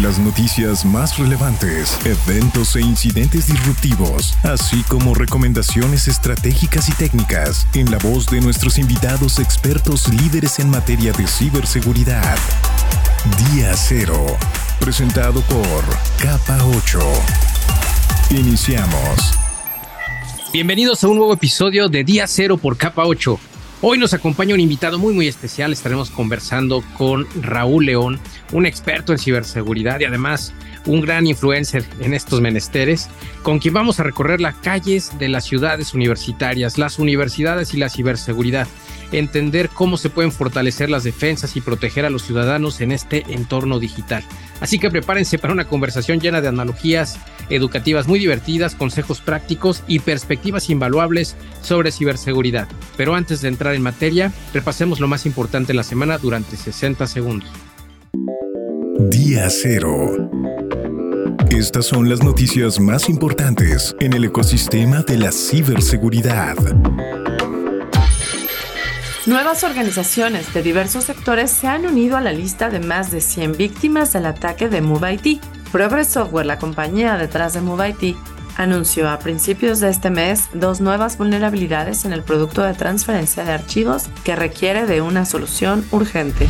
Las noticias más relevantes, eventos e incidentes disruptivos, así como recomendaciones estratégicas y técnicas en la voz de nuestros invitados expertos líderes en materia de ciberseguridad. Día Cero, presentado por Capa 8. Iniciamos. Bienvenidos a un nuevo episodio de Día Cero por Capa 8. Hoy nos acompaña un invitado muy muy especial. Estaremos conversando con Raúl León, un experto en ciberseguridad y además un gran influencer en estos menesteres, con quien vamos a recorrer las calles de las ciudades universitarias, las universidades y la ciberseguridad, entender cómo se pueden fortalecer las defensas y proteger a los ciudadanos en este entorno digital. Así que prepárense para una conversación llena de analogías educativas muy divertidas, consejos prácticos y perspectivas invaluables sobre ciberseguridad. Pero antes de entrar en materia, repasemos lo más importante en la semana durante 60 segundos. Día Cero. Estas son las noticias más importantes en el ecosistema de la ciberseguridad. Nuevas organizaciones de diversos sectores se han unido a la lista de más de 100 víctimas del ataque de MoveIT. Progress Software, la compañía detrás de MoveIT, anunció a principios de este mes dos nuevas vulnerabilidades en el producto de transferencia de archivos que requiere de una solución urgente.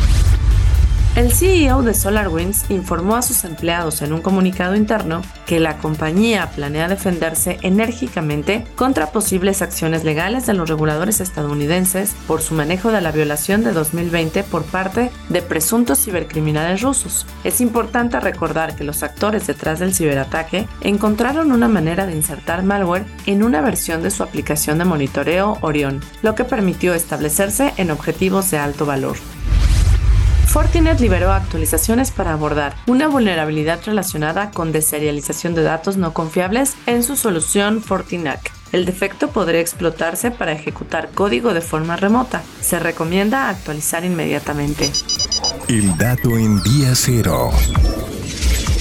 El CEO de SolarWinds informó a sus empleados en un comunicado interno que la compañía planea defenderse enérgicamente contra posibles acciones legales de los reguladores estadounidenses por su manejo de la violación de 2020 por parte de presuntos cibercriminales rusos. Es importante recordar que los actores detrás del ciberataque encontraron una manera de insertar malware en una versión de su aplicación de monitoreo Orion, lo que permitió establecerse en objetivos de alto valor. Fortinet liberó actualizaciones para abordar una vulnerabilidad relacionada con deserialización de datos no confiables en su solución Fortinac. El defecto podría explotarse para ejecutar código de forma remota. Se recomienda actualizar inmediatamente. El dato en día cero.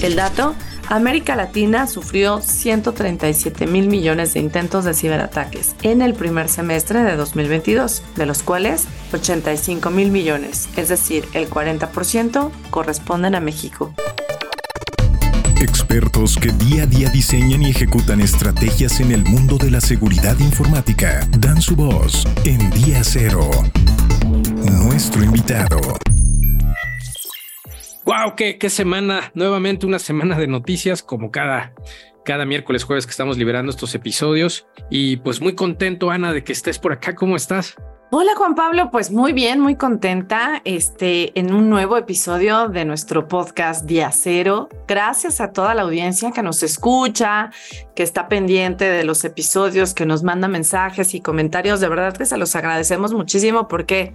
El dato América Latina sufrió 137 mil millones de intentos de ciberataques en el primer semestre de 2022, de los cuales 85 mil millones, es decir, el 40%, corresponden a México. Expertos que día a día diseñan y ejecutan estrategias en el mundo de la seguridad informática dan su voz en Día Cero. Nuestro invitado. ¡Wow! Qué, qué, semana! Nuevamente una semana de noticias como cada, cada miércoles, jueves que estamos liberando estos episodios. Y pues muy contento, Ana, de que estés por acá. ¿Cómo estás? Hola Juan Pablo, pues muy bien, muy contenta este, en un nuevo episodio de nuestro podcast Día Cero. Gracias a toda la audiencia que nos escucha, que está pendiente de los episodios, que nos manda mensajes y comentarios. De verdad que se los agradecemos muchísimo porque,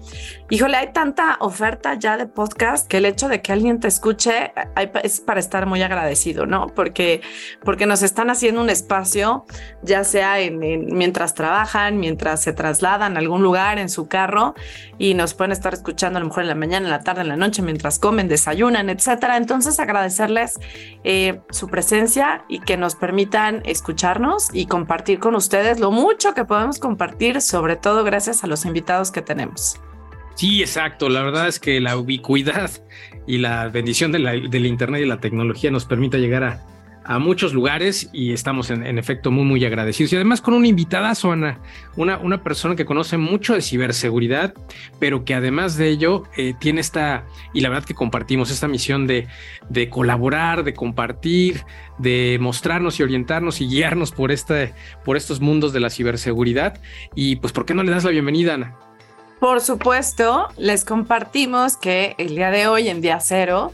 híjole, hay tanta oferta ya de podcast que el hecho de que alguien te escuche es para estar muy agradecido, ¿no? Porque, porque nos están haciendo un espacio, ya sea en, mientras trabajan, mientras se trasladan a algún lugar, en su carro y nos pueden estar escuchando a lo mejor en la mañana, en la tarde, en la noche, mientras comen, desayunan, etcétera. Entonces, agradecerles eh, su presencia y que nos permitan escucharnos y compartir con ustedes lo mucho que podemos compartir, sobre todo gracias a los invitados que tenemos. Sí, exacto. La verdad es que la ubicuidad y la bendición del Internet y la tecnología nos permite llegar a, a muchos lugares y estamos en, efecto muy, muy agradecidos. Y además con una invitada, Ana, una, una persona que conoce mucho de ciberseguridad, pero que además de ello eh, tiene esta, y la verdad que compartimos esta misión de, de colaborar, de compartir, de mostrarnos y orientarnos y guiarnos por, este, por estos mundos de la ciberseguridad. Y pues, ¿por qué no le das la bienvenida, Ana? Por supuesto, les compartimos que el día de hoy, en día cero,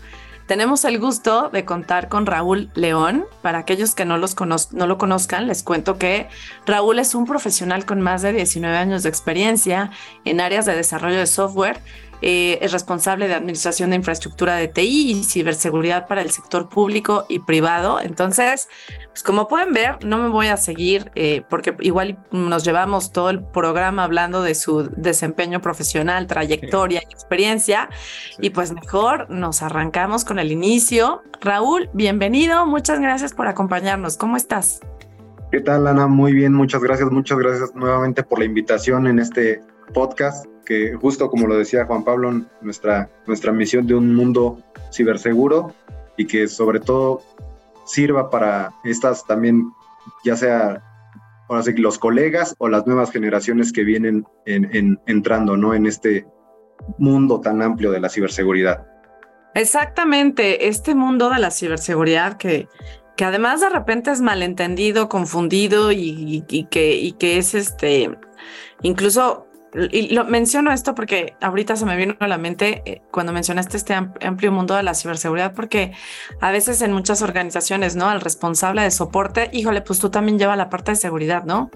tenemos el gusto de contar con Raúl León. Para aquellos que no, los no lo conozcan, les cuento que Raúl es un profesional con más de 19 años de experiencia en áreas de desarrollo de software eh, es responsable de administración de infraestructura de TI y ciberseguridad para el sector público y privado. Entonces, pues como pueden ver, no me voy a seguir eh, porque igual nos llevamos todo el programa hablando de su desempeño profesional, trayectoria y experiencia. Y pues mejor nos arrancamos con el inicio. Raúl, bienvenido. Muchas gracias por acompañarnos. ¿Cómo estás? ¿Qué tal, Ana? Muy bien, muchas gracias. Muchas gracias nuevamente por la invitación en este podcast, que justo como lo decía Juan Pablo, nuestra, nuestra misión de un mundo ciberseguro y que sobre todo sirva para estas también, ya sea los colegas o las nuevas generaciones que vienen en, entrando ¿no? en este mundo tan amplio de la ciberseguridad. Exactamente, este mundo de la ciberseguridad que, que además de repente es malentendido, confundido y, y, que, y que es este, incluso y lo menciono esto porque ahorita se me vino a la mente eh, cuando mencionaste este amplio mundo de la ciberseguridad, porque a veces en muchas organizaciones, ¿no? Al responsable de soporte, híjole, pues tú también llevas la parte de seguridad, ¿no?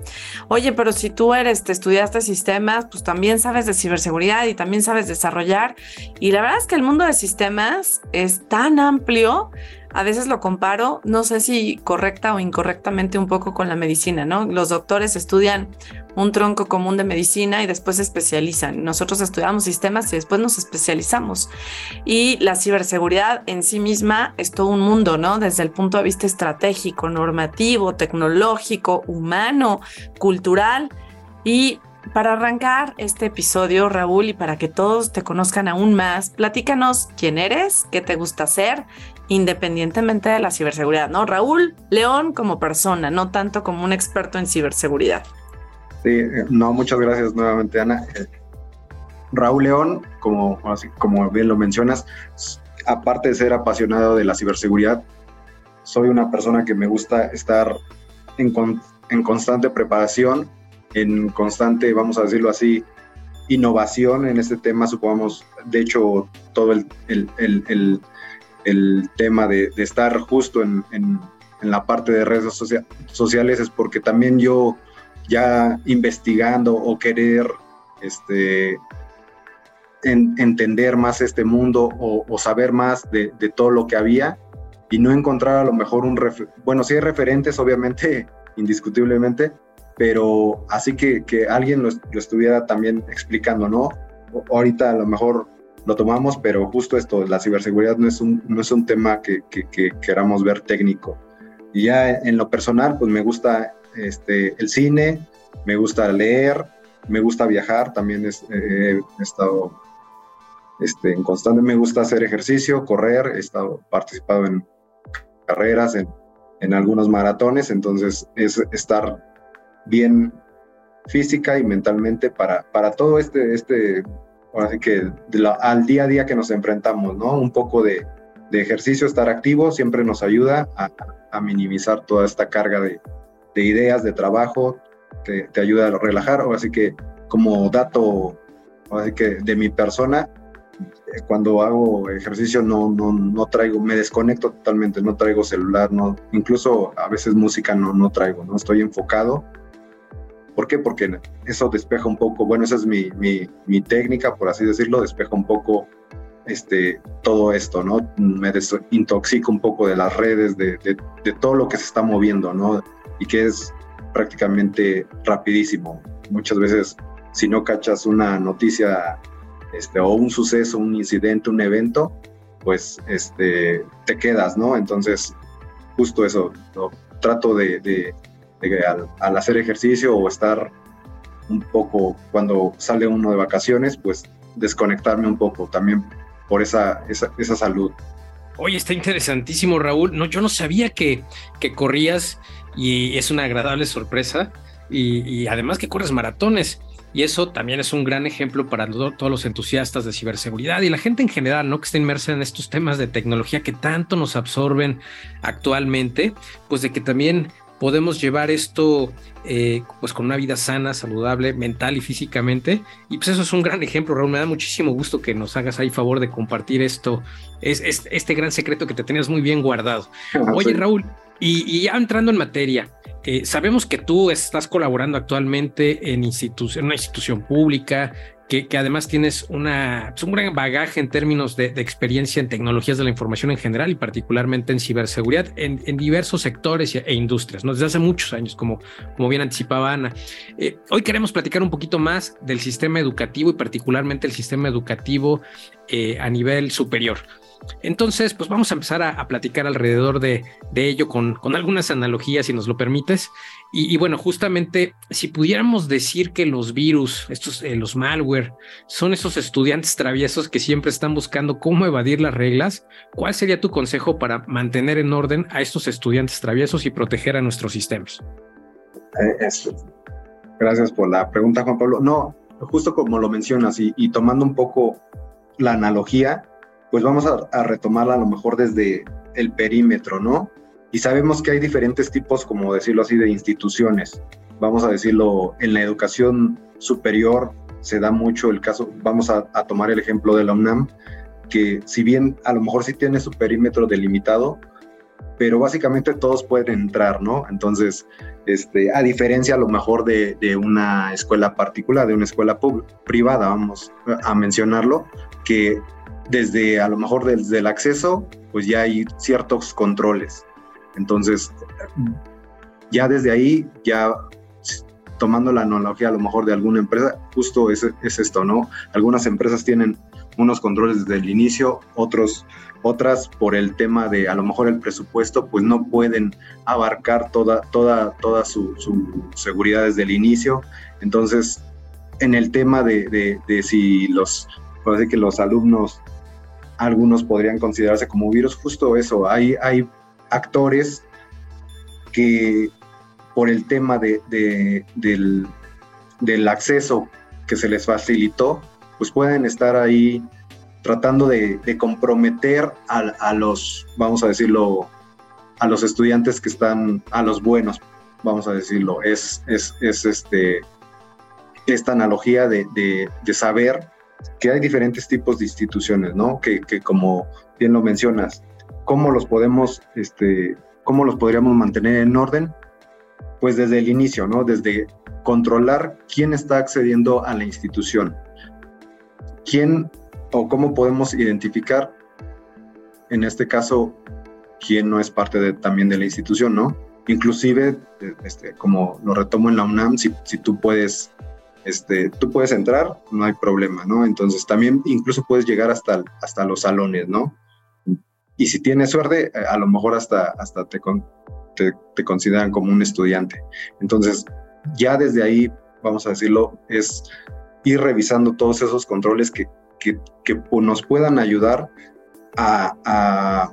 Oye, pero si tú eres, te estudiaste sistemas, pues también sabes de ciberseguridad y también sabes desarrollar. Y la verdad es que el mundo de sistemas es tan amplio a veces lo comparo, no sé si correcta o incorrectamente un poco con la medicina, ¿no? Los doctores estudian un tronco común de medicina y después se especializan. Nosotros estudiamos sistemas y después nos especializamos. Y la ciberseguridad en sí misma es todo un mundo, ¿no? Desde el punto de vista estratégico, normativo, tecnológico, humano, cultural. Y para arrancar este episodio, Raúl, y para que todos te conozcan aún más, platícanos quién eres, qué te gusta hacer independientemente de la ciberseguridad, ¿no? Raúl León como persona, no tanto como un experto en ciberseguridad. Sí, no, muchas gracias nuevamente, Ana. Eh, Raúl León, como, como bien lo mencionas, aparte de ser apasionado de la ciberseguridad, soy una persona que me gusta estar en, en constante preparación, en constante, vamos a decirlo así, innovación en este tema, supongamos, de hecho, todo el, el, el el tema de, estar justo en, la parte de redes sociales es porque también yo ya investigando o querer este, entender más este mundo o, saber más de, todo lo que había y no encontrar a lo mejor un, bueno, sí hay referentes obviamente, indiscutiblemente, pero así que, que alguien lo, lo, estuviera también explicando, ¿no? Ahorita a lo mejor lo tomamos, pero justo esto, la ciberseguridad no es un, no es un tema que, queramos ver técnico. Y ya en lo personal, pues me gusta este, el cine, me gusta leer, me gusta viajar, también he estado este, en constante, me gusta hacer ejercicio, correr, he estado participado en carreras, en, en algunos maratones, entonces es estar bien física y mentalmente para, para todo este, este así que al día a día que nos enfrentamos, ¿no? Un poco de, ejercicio, estar activo, siempre nos ayuda a, minimizar toda esta carga de, ideas, de trabajo, te, te, ayuda a relajar, así que como dato así que de mi persona, eh, cuando hago ejercicio no, no, no traigo, me desconecto totalmente, no traigo celular, no, incluso a veces música no, no traigo, no estoy enfocado ¿Por qué? Porque eso despeja un poco, bueno, esa es mi, mi, técnica, por así decirlo, despeja un poco este, todo esto, ¿no? Me desintoxico un poco de las redes, de, de, todo lo que se está moviendo, ¿no? Y que es prácticamente rapidísimo. Muchas veces, si no cachas una noticia este, o un suceso, un incidente, un evento, pues este, te quedas, ¿no? Entonces, justo eso, trato de, al, hacer ejercicio o estar un poco cuando sale uno de vacaciones, pues desconectarme un poco también por esa, esa, salud. Oye, está interesantísimo, Raúl. No, yo no sabía que, que corrías y es una agradable sorpresa. Y, además que corres maratones. Y eso también es un gran ejemplo para todos los entusiastas de ciberseguridad y la gente en general, ¿no? Que está inmersa en estos temas de tecnología que tanto nos absorben actualmente, pues de que también podemos llevar esto eh, pues con una vida sana, saludable, mental y físicamente. Y pues eso es un gran ejemplo, Raúl. Me da muchísimo gusto que nos hagas ahí favor de compartir esto, es, este gran secreto que te tenías muy bien guardado. Oye, Raúl, y, ya entrando en materia, eh, sabemos que tú estás colaborando actualmente en, una institución pública, que, además tienes una, pues, un gran bagaje en términos de, experiencia en tecnologías de la información en general y particularmente en ciberseguridad en, diversos sectores e industrias, ¿no? desde hace muchos años, como, como bien anticipaba Ana. Eh, hoy queremos platicar un poquito más del sistema educativo y particularmente el sistema educativo eh, a nivel superior. Entonces, pues vamos a empezar a, platicar alrededor de, ello con, algunas analogías, si nos lo permites. Y, bueno, justamente si pudiéramos decir que los virus, estos, eh, los malware, son esos estudiantes traviesos que siempre están buscando cómo evadir las reglas, ¿cuál sería tu consejo para mantener en orden a estos estudiantes traviesos y proteger a nuestros sistemas? Eh, Gracias por la pregunta, Juan Pablo. No, justo como lo mencionas y tomando un poco la analogía, pues vamos a, retomarla a lo mejor desde el perímetro, ¿no? Y sabemos que hay diferentes tipos, como decirlo así, de instituciones. Vamos a decirlo, en la educación superior se da mucho el caso, vamos a, tomar el ejemplo de la UNAM, que si bien a lo mejor sí tiene su perímetro delimitado, pero básicamente todos pueden entrar, ¿no? Entonces, este, a diferencia a lo mejor de, de una escuela particular, de una escuela privada, vamos a mencionarlo, que desde a lo mejor desde el acceso, pues ya hay ciertos controles. Entonces, ya desde ahí, ya tomando la analogía a lo mejor de alguna empresa, justo es, es esto, ¿no? Algunas empresas tienen unos controles desde el inicio, otros, otras por el tema de a lo mejor el presupuesto, pues no pueden abarcar toda, toda, toda su, seguridad desde el inicio. Entonces, en el tema de, de, de si los, parece que los alumnos algunos podrían considerarse como virus, justo eso, hay, hay actores que por el tema de, del, acceso que se les facilitó, pues pueden estar ahí tratando de, comprometer a, a, los, vamos a decirlo, a los estudiantes que están, a los buenos, vamos a decirlo, es, es, es este, esta analogía de, de saber que hay diferentes tipos de instituciones, ¿no? Que, como bien lo mencionas, ¿cómo los podemos, este, cómo los podríamos mantener en orden? Pues desde el inicio, ¿no? Desde controlar quién está accediendo a la institución. ¿Quién o cómo podemos identificar, en este caso, quién no es parte de, también de la institución, ¿no? Inclusive, este, como lo retomo en la UNAM, si, si tú puedes este, tú puedes entrar, no hay problema, ¿no? Entonces también incluso puedes llegar hasta, hasta los salones, ¿no? Y si tienes suerte, eh, a lo mejor hasta, hasta te, te, consideran como un estudiante. Entonces, ya desde ahí, vamos a decirlo, es ir revisando todos esos controles que, que, que nos puedan ayudar a, a,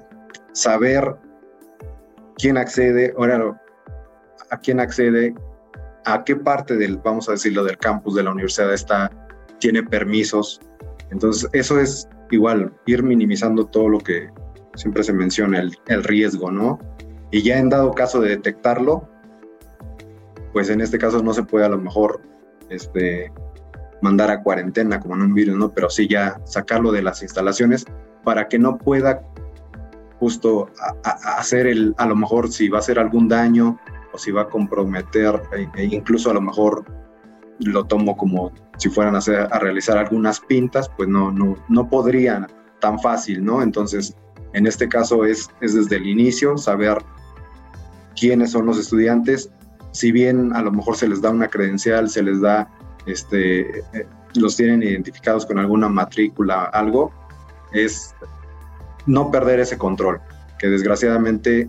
saber quién accede, ahora, a quién accede, a qué parte del, vamos a decirlo, del campus de la universidad está, tiene permisos. Entonces, eso es igual, ir minimizando todo lo que siempre se menciona, el, el riesgo, ¿no? Y ya en dado caso de detectarlo, pues en este caso no se puede a lo mejor este, mandar a cuarentena como en un virus, ¿no? Pero sí ya sacarlo de las instalaciones para que no pueda justo hacer el, a lo mejor si va a hacer algún daño si va a comprometer, e, e incluso a lo mejor lo tomo como si fueran a, realizar algunas pintas, pues no, no, no podrían tan fácil, ¿no? Entonces, en este caso es, es desde el inicio saber quiénes son los estudiantes, si bien a lo mejor se les da una credencial, se les da, este, eh, los tienen identificados con alguna matrícula, algo, es no perder ese control, que desgraciadamente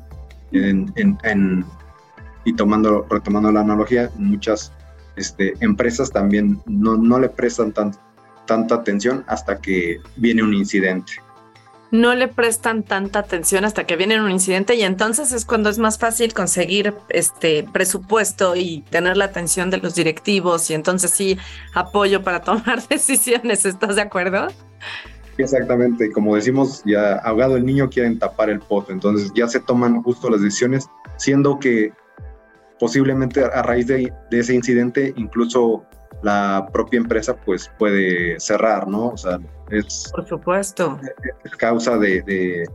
en, en y tomando, retomando la analogía, muchas este, empresas también no, no le prestan tanta atención hasta que viene un incidente. No le prestan tanta atención hasta que viene un incidente y entonces es cuando es más fácil conseguir este presupuesto y tener la atención de los directivos y entonces sí apoyo para tomar decisiones. ¿Estás de acuerdo? Exactamente, como decimos, ya ahogado el niño quieren tapar el pozo, entonces ya se toman justo las decisiones, siendo que posiblemente a raíz de, ese incidente incluso la propia empresa pues puede cerrar, ¿no? O sea, es... Por supuesto. Es causa de,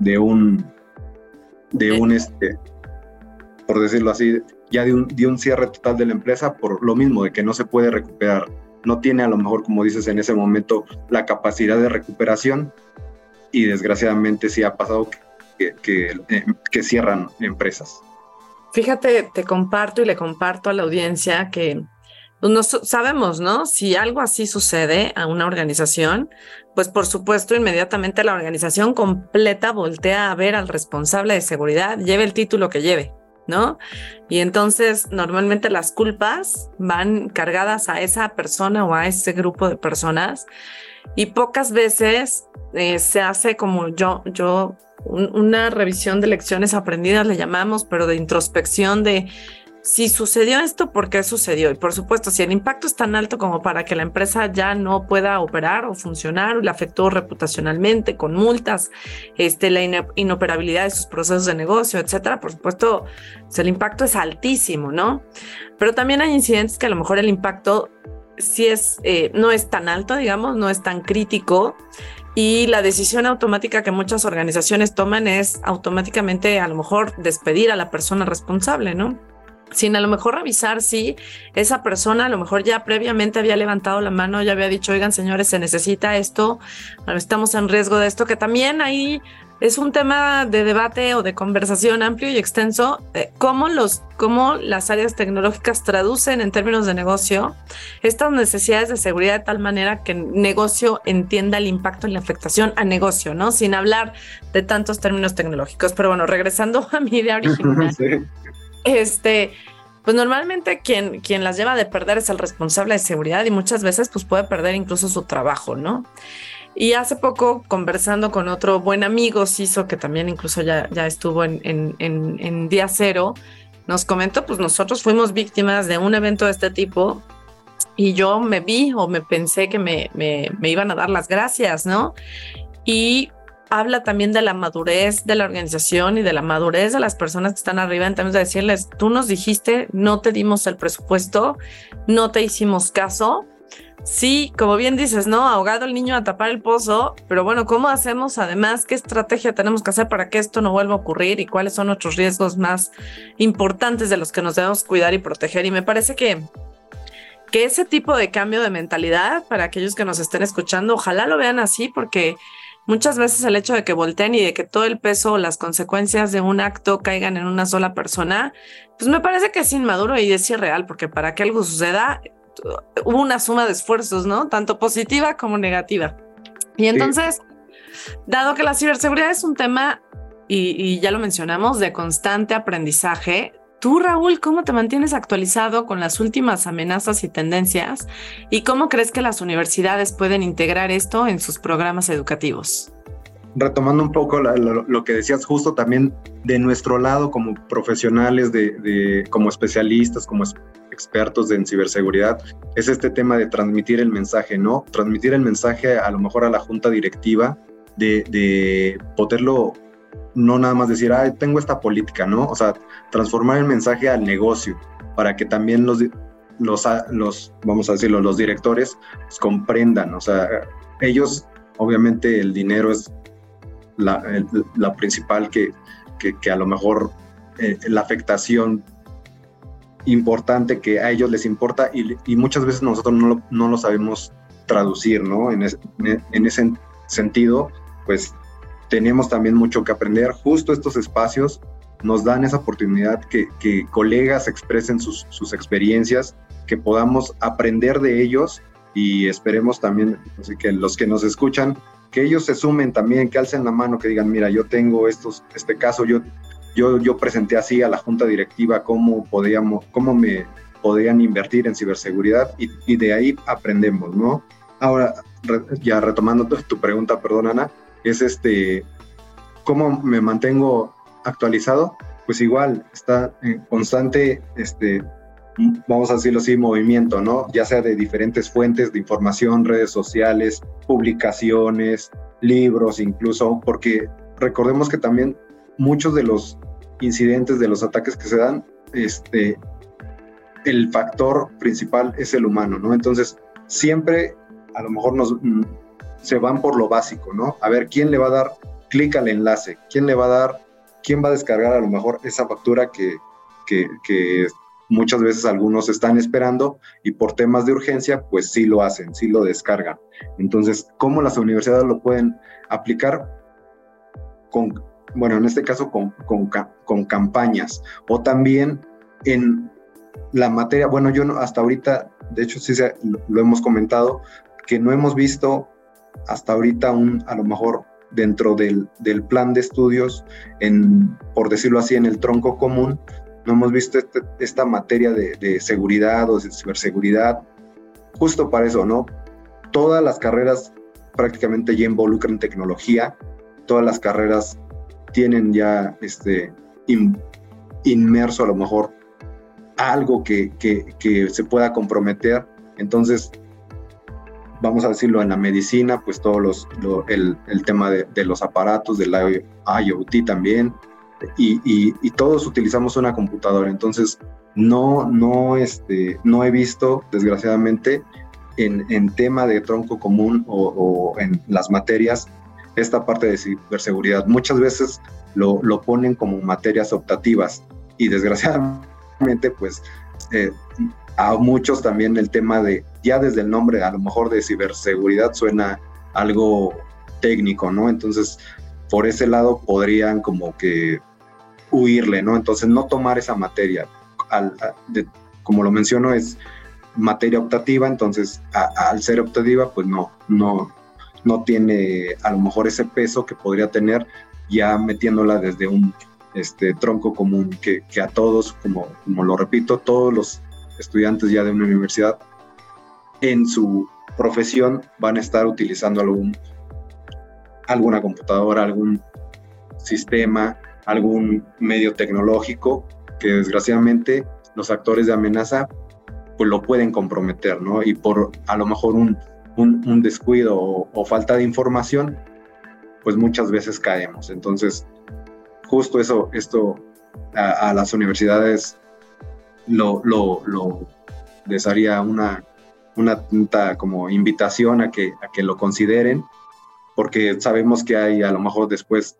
de, un, de un, este, por decirlo así, ya de un, de un cierre total de la empresa por lo mismo, de que no se puede recuperar no tiene a lo mejor, como dices, en ese momento la capacidad de recuperación y desgraciadamente sí ha pasado que, que, que cierran empresas. Fíjate, te comparto y le comparto a la audiencia que pues, no sabemos, ¿no? Si algo así sucede a una organización, pues por supuesto inmediatamente la organización completa voltea a ver al responsable de seguridad, lleve el título que lleve, ¿no? Y entonces normalmente las culpas van cargadas a esa persona o a ese grupo de personas y pocas veces eh, se hace como yo, yo una revisión de lecciones aprendidas, le llamamos, pero de introspección de si sucedió esto, ¿por qué sucedió? Y por supuesto, si el impacto es tan alto como para que la empresa ya no pueda operar o funcionar, o le afectó reputacionalmente con multas, este, la inoperabilidad de sus procesos de negocio, etcétera, por supuesto, pues, el impacto es altísimo, ¿no? Pero también hay incidentes que a lo mejor el impacto sí es, eh, no es tan alto, digamos, no es tan crítico y la decisión automática que muchas organizaciones toman es automáticamente a lo mejor despedir a la persona responsable, ¿no? Sin a lo mejor revisar si esa persona a lo mejor ya previamente había levantado la mano, ya había dicho, oigan señores, se necesita esto, estamos en riesgo de esto, que también ahí es un tema de debate o de conversación amplio y extenso, eh, cómo, los, cómo las áreas tecnológicas traducen en términos de negocio estas necesidades de seguridad de tal manera que el negocio entienda el impacto y la afectación a negocio, ¿no? Sin hablar de tantos términos tecnológicos. Pero bueno, regresando a mi idea original, este, pues normalmente quien, quien las lleva de perder es el responsable de seguridad y muchas veces pues puede perder incluso su trabajo, ¿no? Y hace poco, conversando con otro buen amigo, Ciso, que también incluso ya, ya estuvo en, en, en, Día Cero, nos comentó, pues nosotros fuimos víctimas de un evento de este tipo y yo me vi o me pensé que me, me, me iban a dar las gracias, ¿no? Y habla también de la madurez de la organización y de la madurez de las personas que están arriba en términos de decirles, tú nos dijiste, no te dimos el presupuesto, no te hicimos caso, Sí, como bien dices, ¿no? Ahogado el niño a tapar el pozo, pero bueno, ¿cómo hacemos además? ¿Qué estrategia tenemos que hacer para que esto no vuelva a ocurrir y cuáles son nuestros riesgos más importantes de los que nos debemos cuidar y proteger? Y me parece que, que ese tipo de cambio de mentalidad para aquellos que nos estén escuchando, ojalá lo vean así porque muchas veces el hecho de que volteen y de que todo el peso o las consecuencias de un acto caigan en una sola persona, pues me parece que es inmaduro y es irreal porque para que algo suceda hubo una suma de esfuerzos, ¿no? Tanto positiva como negativa. Y entonces, dado que la ciberseguridad es un tema, y, ya lo mencionamos, de constante aprendizaje, Tú, Raúl, ¿cómo te mantienes actualizado con las últimas amenazas y tendencias? ¿Y cómo crees que las universidades pueden integrar esto en sus programas educativos? Retomando un poco lo, que decías justo también de nuestro lado como profesionales, de, como especialistas, como expertos en ciberseguridad, es este tema de transmitir el mensaje, ¿no? Transmitir el mensaje a lo mejor a la junta directiva, de, poderlo no nada más decir, ah, tengo esta política, ¿no? O sea, transformar el mensaje al negocio para que también los, los, los vamos a decirlo, los directores pues, comprendan, o sea, ellos, obviamente el dinero es la, principal que, que, a lo mejor eh, la afectación importante que a ellos les importa y, muchas veces nosotros no lo, no lo sabemos traducir, ¿no? En, en, ese sentido, pues tenemos también mucho que aprender. Justo estos espacios nos dan esa oportunidad que, que colegas expresen sus, sus, experiencias, que podamos aprender de ellos y esperemos también así que los que nos escuchan, que ellos se sumen también, que alcen la mano, que digan, mira, yo tengo estos, este caso, yo yo, yo presenté así a la junta directiva cómo, podíamos, cómo me podían invertir en ciberseguridad y, y de ahí aprendemos, ¿no? Ahora, ya retomando tu, pregunta, perdón Ana, es este, ¿cómo me mantengo actualizado? Pues igual, está en constante, este, vamos a decirlo así, movimiento, ¿no? Ya sea de diferentes fuentes de información, redes sociales, publicaciones, libros incluso, porque recordemos que también muchos de los incidentes, de los ataques que se dan, este, el factor principal es el humano, ¿no? Entonces, siempre a lo mejor nos, mm, se van por lo básico, ¿no? A ver, ¿quién le va a dar clic al enlace? ¿Quién le va a dar, quién va a descargar a lo mejor esa factura que, que, muchas veces algunos están esperando y por temas de urgencia, pues sí lo hacen, sí lo descargan. Entonces, ¿cómo las universidades lo pueden aplicar? Con, bueno, en este caso con, con, con campañas o también en la materia, bueno, yo no, hasta ahorita, de hecho sí se, lo hemos comentado, que no hemos visto hasta ahorita un, a lo mejor dentro del, del plan de estudios, en, por decirlo así, en el tronco común, no hemos visto este, esta materia de, de, seguridad o de ciberseguridad, justo para eso, ¿no? Todas las carreras prácticamente ya involucran tecnología, todas las carreras tienen ya este, inmerso a lo mejor algo que, que, se pueda comprometer. Entonces, vamos a decirlo, en la medicina, pues todos los, el, el, tema de, los aparatos, del IoT también, y, y, todos utilizamos una computadora. Entonces, no, no, este, no he visto, desgraciadamente, en, en tema de tronco común o, en las materias, esta parte de ciberseguridad. Muchas veces lo, lo ponen como materias optativas y desgraciadamente pues eh, a muchos también el tema de, ya desde el nombre, a lo mejor de ciberseguridad suena algo técnico, ¿no? Entonces, por ese lado podrían como que huirle, ¿no? Entonces, no tomar esa materia. como lo menciono, es materia optativa, entonces al ser optativa, pues no, no, no tiene a lo mejor ese peso que podría tener ya metiéndola desde un este tronco común que, que a todos, como, como lo repito, todos los estudiantes ya de una universidad en su profesión van a estar utilizando algún, alguna computadora, algún sistema, algún medio tecnológico que desgraciadamente los actores de amenaza pues lo pueden comprometer, ¿no? Y por a lo mejor un, un, descuido o, falta de información, pues muchas veces caemos. Entonces, justo eso, esto a, las universidades lo, lo, les haría una, una, como invitación a que, a que lo consideren, porque sabemos que hay a lo mejor después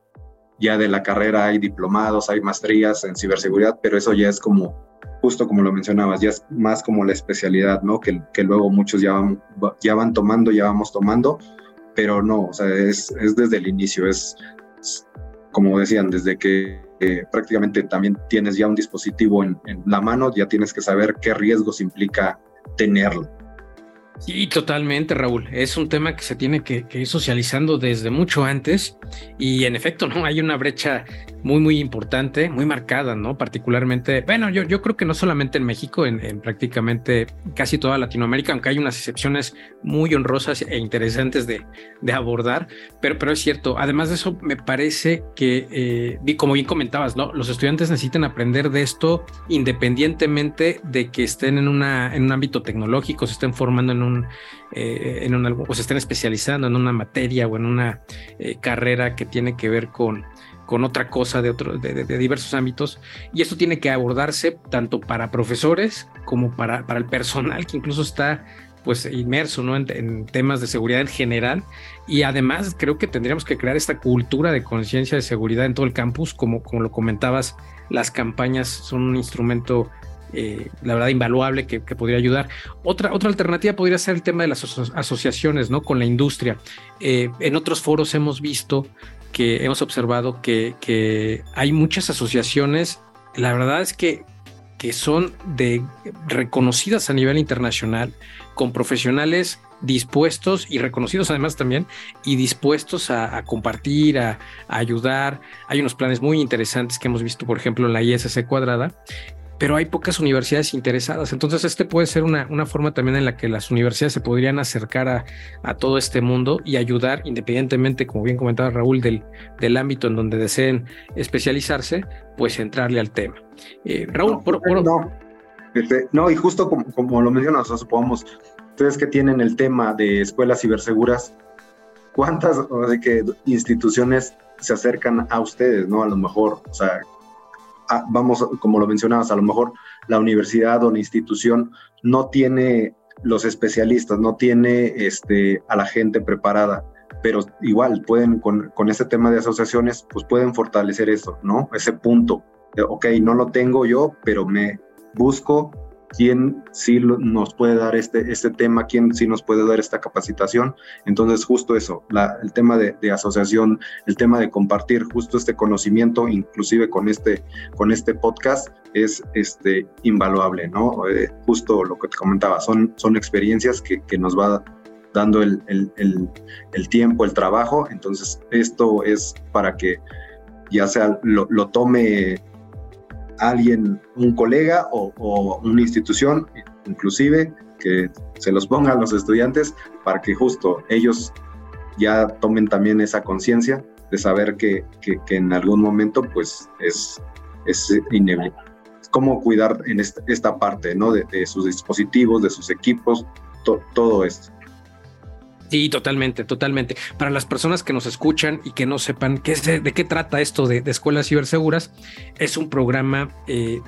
ya de la carrera hay diplomados, hay maestrías en ciberseguridad, pero eso ya es como, justo como lo mencionabas, ya es más como la especialidad, ¿no? Que, luego muchos ya van, tomando, ya vamos tomando, pero no, o sea, es, es desde el inicio, es como decían, desde que eh, prácticamente también tienes ya un dispositivo en, en, la mano, ya tienes que saber qué riesgos implica tenerlo. Sí, totalmente, Raúl. Es un tema que se tiene que, que, ir socializando desde mucho antes y en efecto, ¿no? Hay una brecha muy, muy importante, muy marcada, ¿no? Particularmente, bueno, yo, yo creo que no solamente en México, en, en prácticamente casi toda Latinoamérica, aunque hay unas excepciones muy honrosas e interesantes de, de abordar, pero, pero es cierto. Además de eso, me parece que, eh, como bien comentabas, ¿no? Los estudiantes necesitan aprender de esto independientemente de que estén en, una, en un ámbito tecnológico, se estén formando en un, eh, en un, o se estén especializando en una materia o en una eh, carrera que tiene que ver con, con otra cosa de, otro, de, diversos ámbitos. Y esto tiene que abordarse tanto para profesores como para, para el personal que incluso está pues inmerso ¿no? En, en, temas de seguridad en general y además creo que tendríamos que crear esta cultura de conciencia de seguridad en todo el campus como, como lo comentabas las campañas son un instrumento eh, la verdad, invaluable que, podría ayudar. Otra, otra alternativa podría ser el tema de las aso asociaciones, ¿no? Con la industria. Eh, en otros foros hemos visto que hemos observado que, hay muchas asociaciones, la verdad es que, que son de reconocidas a nivel internacional, con profesionales dispuestos y reconocidos además también y dispuestos a, a compartir, a, a, ayudar. Hay unos planes muy interesantes que hemos visto, por ejemplo, en la ISC cuadrada, pero hay pocas universidades interesadas. Entonces, este puede ser una, una forma también en la que las universidades se podrían acercar a, a, todo este mundo y ayudar, independientemente, como bien comentaba Raúl, del, del ámbito en donde deseen especializarse, pues entrarle al tema. Eh, Raúl, no, por, por... No, este, no, y justo como, como lo mencionas, supongamos, ustedes que tienen el tema de escuelas ciberseguras, ¿cuántas o sea, que instituciones se acercan a ustedes, no? A lo mejor, o sea, Ah, vamos, como lo mencionabas, a lo mejor la universidad o la institución no tiene los especialistas, no tiene este, a la gente preparada, pero igual pueden, con, con este tema de asociaciones, pues pueden fortalecer eso, ¿no? Ese punto. ok, no lo tengo yo, pero me, busco quién sí nos puede dar este, este tema, quién sí nos puede dar esta capacitación. Entonces, justo eso, el tema de, asociación, el tema de compartir justo este conocimiento, inclusive con este, con este podcast, es este, invaluable, ¿no? Eh, justo lo que te comentaba, son, son experiencias que, que nos va dando el, el, el, tiempo, el trabajo. Entonces, esto es para que ya sea lo, lo tome alguien, un colega o, una institución, inclusive, que se los ponga a los estudiantes para que justo ellos ya tomen también esa conciencia de saber que, que, en algún momento pues es, es inevitable. Cómo cuidar en esta, parte, ¿no? De, sus dispositivos, de sus equipos, todo esto. Sí, totalmente, totalmente. Para las personas que nos escuchan y que no sepan qué de, qué trata esto de, escuelas ciberseguras, es un programa eh,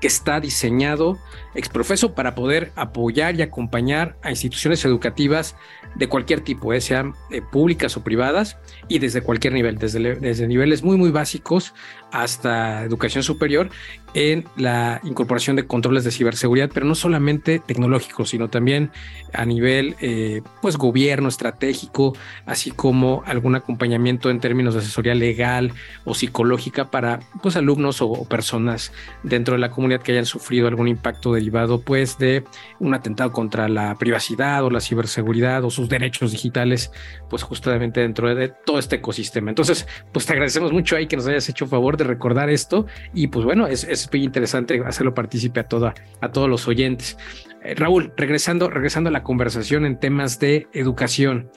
que está diseñado exprofeso para poder apoyar y acompañar a instituciones educativas de cualquier tipo, eh, sean eh, públicas o privadas, y desde cualquier nivel, desde, desde niveles muy, muy básicos hasta educación superior, en la incorporación de controles de ciberseguridad, pero no solamente tecnológicos, sino también a nivel eh, pues gobierno estratégico, así como algún acompañamiento en términos de asesoría legal o psicológica para pues alumnos o, personas dentro de la comunidad que hayan sufrido algún impacto derivado pues de un atentado contra la privacidad o la ciberseguridad o sus derechos digitales, pues justamente dentro de todo este ecosistema. Entonces, pues te agradecemos mucho ahí que nos hayas hecho favor de recordar esto y pues bueno, es, es muy interesante hacerlo partícipe a, toda, a todos los oyentes. Eh, Raúl, regresando, regresando a la conversación en temas de educación.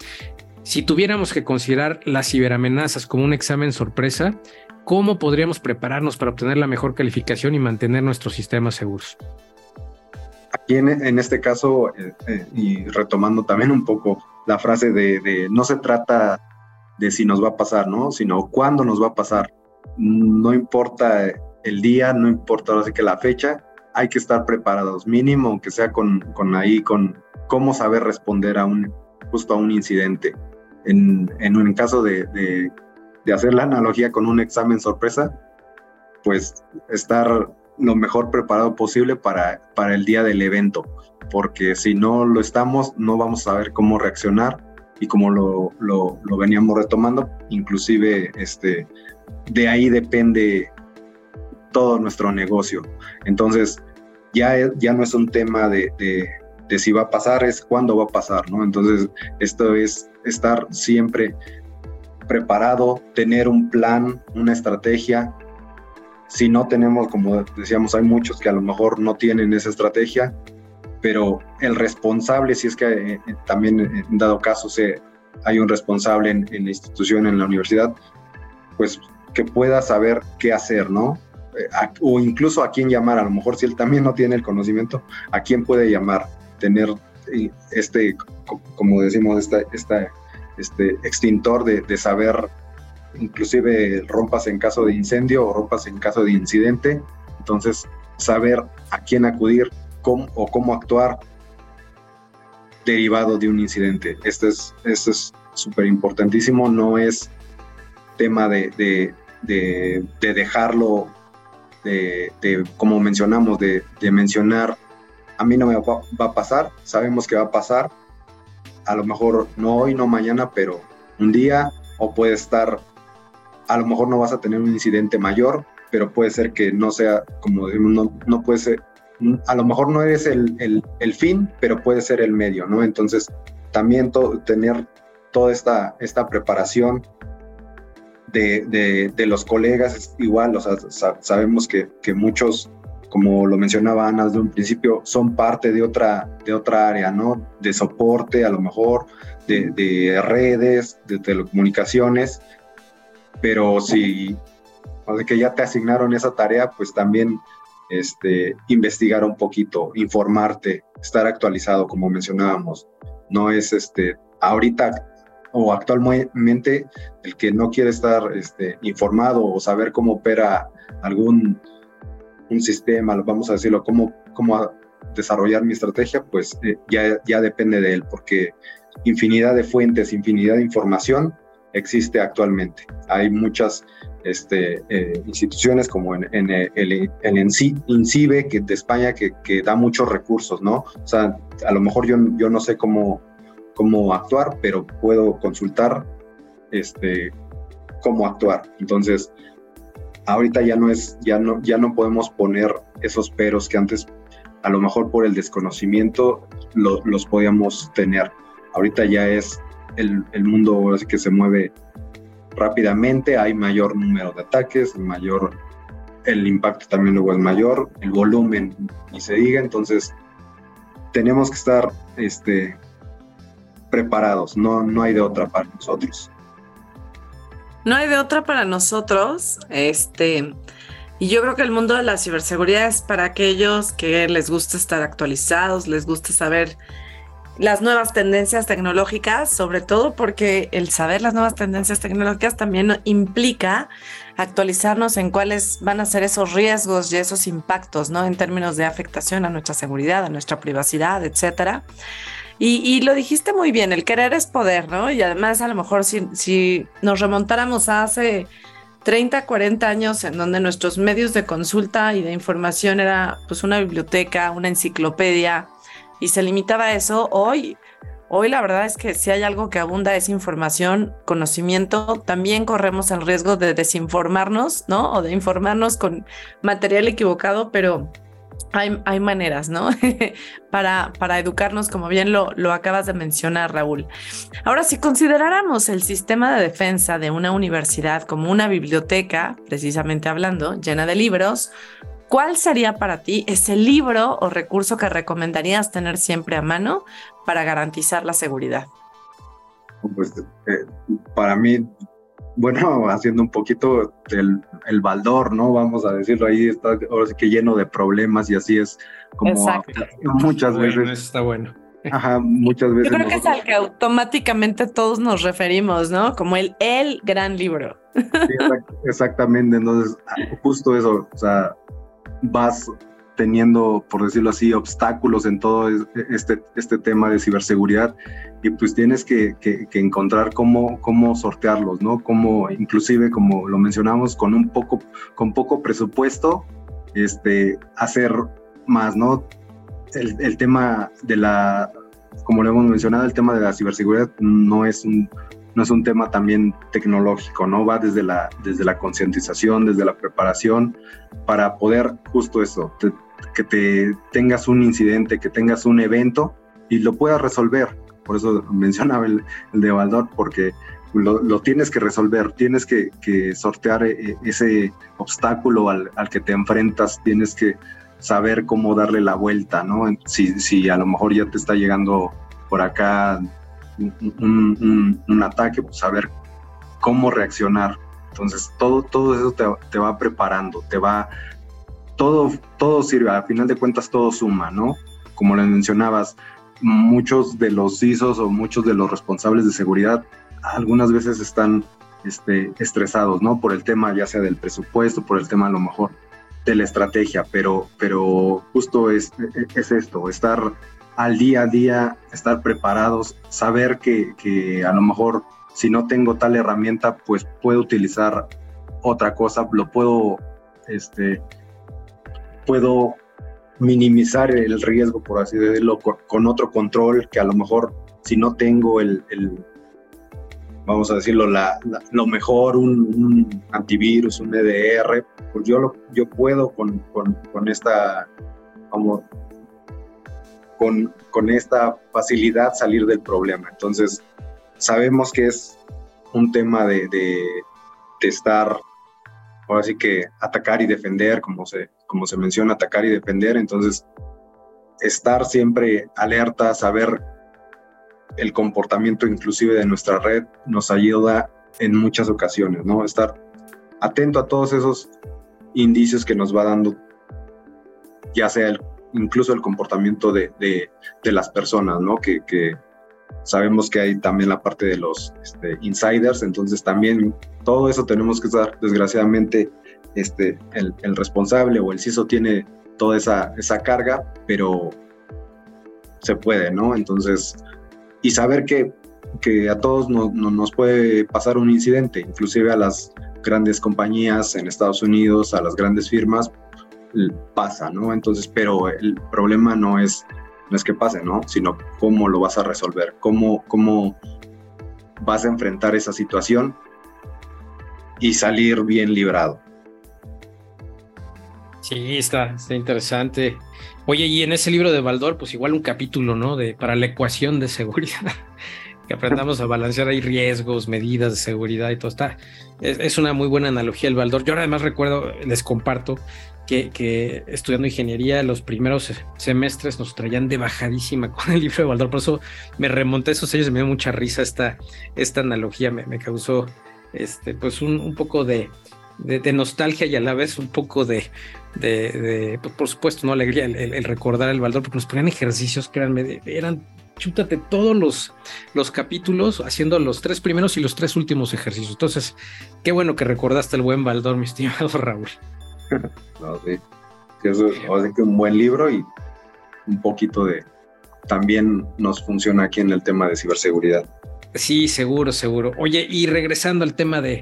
Si tuviéramos que considerar las ciberamenazas como un examen sorpresa, ¿cómo podríamos prepararnos para obtener la mejor calificación y mantener nuestros sistemas seguros? Aquí en, este caso, eh, eh, y retomando también un poco la frase de, de, no se trata de si nos va a pasar, ¿no? Sino cuándo nos va a pasar. No importa el día, no importa ahora sí que la fecha, hay que estar preparados, mínimo, aunque sea con, con ahí, con cómo saber responder a un, justo a un incidente. En, en un caso de, de, de hacer la analogía con un examen sorpresa, pues estar lo mejor preparado posible para, para el día del evento, porque si no lo estamos, no vamos a saber cómo reaccionar y como lo, lo, lo, veníamos retomando, inclusive este, de ahí depende todo nuestro negocio. Entonces, ya, ya no es un tema de, de, si va a pasar, es cuándo va a pasar, ¿no? Entonces, esto es estar siempre preparado, tener un plan, una estrategia. Si no tenemos, como decíamos, hay muchos que a lo mejor no tienen esa estrategia, pero el responsable, si es que eh, eh, también en dado caso se, hay un responsable en, en, la institución, en la universidad, pues que pueda saber qué hacer, ¿no? O incluso a quién llamar, a lo mejor si él también no tiene el conocimiento, a quién puede llamar, tener este, como decimos, esta, este extintor de, saber, inclusive rompas en caso de incendio o rompas en caso de incidente, entonces saber a quién acudir cómo, o cómo actuar derivado de un incidente. Esto es esto es súper importantísimo, no es tema de, de dejarlo de, como mencionamos, de, mencionar, a mí no me va, a pasar, sabemos que va a pasar, a lo mejor no hoy, no mañana, pero un día, o puede estar, a lo mejor no vas a tener un incidente mayor, pero puede ser que no sea, como no, no puede ser, a lo mejor no eres el, el, el fin, pero puede ser el medio, ¿no? Entonces, también tener toda esta, esta preparación de, los colegas igual, o sabemos que, muchos, como lo mencionaba Ana desde un principio, son parte de otra, de otra área, ¿no? De soporte, a lo mejor, de, redes, de telecomunicaciones, pero si, o que ya te asignaron esa tarea, pues también este, investigar un poquito, informarte, estar actualizado, como mencionábamos. No es este, ahorita o actualmente el que no quiere estar este, informado o saber cómo opera algún un sistema, vamos a decirlo, cómo, cómo desarrollar mi estrategia, pues eh, ya, ya depende de él, porque infinidad de fuentes, infinidad de información existe actualmente. Hay muchas este, eh, instituciones como en, el, el INCIBE de España que, que, da muchos recursos, ¿no? O sea, a lo mejor yo, yo no sé cómo, cómo actuar, pero puedo consultar este, cómo actuar. Entonces, ahorita ya no es, ya no, ya no podemos poner esos peros que antes a lo mejor por el desconocimiento los podíamos tener. Ahorita ya es el, el mundo que se mueve rápidamente, hay mayor número de ataques, mayor, el impacto también luego es mayor, el volumen y se diga, entonces tenemos que estar este, preparados, no, no hay de otra para nosotros. No hay de otra para nosotros, este, y yo creo que el mundo de la ciberseguridad es para aquellos que les gusta estar actualizados, les gusta saber las nuevas tendencias tecnológicas, sobre todo porque el saber las nuevas tendencias tecnológicas también implica actualizarnos en cuáles van a ser esos riesgos y esos impactos, ¿no? En términos de afectación a nuestra seguridad, a nuestra privacidad, etcétera. Y, lo dijiste muy bien, el querer es poder, ¿no? Y además a lo mejor si, si nos remontáramos a hace 30, 40 años en donde nuestros medios de consulta y de información era pues una biblioteca, una enciclopedia, y se limitaba a eso, hoy, hoy la verdad es que si hay algo que abunda es información, conocimiento, también corremos el riesgo de desinformarnos, ¿no? O de informarnos con material equivocado, pero hay, hay, maneras, ¿no? para, para educarnos, como bien lo, lo acabas de mencionar, Raúl. Ahora, si consideráramos el sistema de defensa de una universidad como una biblioteca, precisamente hablando, llena de libros, ¿Cuál sería para ti ese libro o recurso que recomendarías tener siempre a mano para garantizar la seguridad? Pues eh, para mí, bueno, haciendo un poquito el, el, baldor, ¿no? Vamos a decirlo, ahí está ahora sí que lleno de problemas y así es como muchas veces. está bueno. Ajá, muchas veces. Yo creo que es al que automáticamente todos nos referimos, ¿no? Como el, el gran libro. exactamente, entonces, justo eso, o sea, vas teniendo, por decirlo así, obstáculos en todo este, este tema de ciberseguridad y pues tienes que, encontrar cómo, cómo sortearlos, ¿no? Cómo, inclusive, como lo mencionamos, con un poco, con poco presupuesto, este, hacer más, ¿no? El, el tema de la, como lo hemos mencionado, el tema de la ciberseguridad no es un, no es un tema también tecnológico, ¿no? Va desde la, desde la concientización, desde la preparación, para poder justo eso, que te tengas un incidente, que tengas un evento y lo puedas resolver. Por eso mencionaba el, de Baldor, porque lo, tienes que resolver, tienes que, sortear eh, ese obstáculo al, al, que te enfrentas, tienes que saber cómo darle la vuelta, ¿no? Si, si a lo mejor ya te está llegando por acá un, ataque, pues saber cómo reaccionar. Entonces, todo, todo eso te, va preparando, te va, todo, todo sirve, al final de cuentas todo suma, ¿no? Como les mencionabas, muchos de los CISOs o muchos de los responsables de seguridad algunas veces están este, estresados, ¿no? Por el tema ya sea del presupuesto, por el tema a lo mejor de la estrategia, pero, pero justo es, es esto, estar al día a día, estar preparados, saber que, a lo mejor si no tengo tal herramienta, pues puedo utilizar otra cosa, lo puedo, este, puedo minimizar el riesgo, por así decirlo, con, otro control que a lo mejor si no tengo el, vamos a decirlo, la, lo mejor, un, antivirus, un EDR, pues yo, lo, yo puedo con, con, con esta, como con, con esta facilidad salir del problema. Entonces, sabemos que es un tema de, de, estar, ahora sí que atacar y defender, como se, como se menciona, atacar y defender. Entonces, estar siempre alerta, saber el comportamiento inclusive de nuestra red nos ayuda en muchas ocasiones, ¿no? Estar atento a todos esos indicios que nos va dando, ya sea incluso el comportamiento de, de, las personas, ¿no? Que, que, sabemos que hay también la parte de los este, insiders, entonces también todo eso tenemos que estar, desgraciadamente, este, el, el responsable o el CISO tiene toda esa, esa carga, pero se puede, ¿no? Entonces, y saber que que a todos nos puede pasar un incidente, inclusive a las grandes compañías en Estados Unidos, a las grandes firmas, pasa, ¿no? Entonces, pero el problema no es, no es que pase, ¿no? Sino cómo lo vas a resolver, cómo, cómo vas a enfrentar esa situación y salir bien librado. Sí, está, está interesante. Oye, y en ese libro de Baldor, pues igual un capítulo, ¿no? De para la ecuación de seguridad. que aprendamos a balancear ahí riesgos, medidas de seguridad y todo está. Es, una muy buena analogía el Baldor. Yo además recuerdo, les comparto que, que, estudiando ingeniería, los primeros semestres nos traían de bajadísima con el libro de Baldor. Por eso me remonté a esos años y me dio mucha risa esta, esta analogía. Me, causó este, pues un, un poco de, de, nostalgia y a la vez un poco de, de, pues, por supuesto, no alegría el, recordar el Baldor, porque nos ponían ejercicios que eran, eran chútate todos los, los capítulos haciendo los tres primeros y los tres últimos ejercicios. Entonces, qué bueno que recordaste el buen Baldor, mi estimado Raúl. no, sí. Eso es que un buen libro y un poquito de también nos funciona aquí en el tema de ciberseguridad. Sí, seguro, seguro. Oye, y regresando al tema de,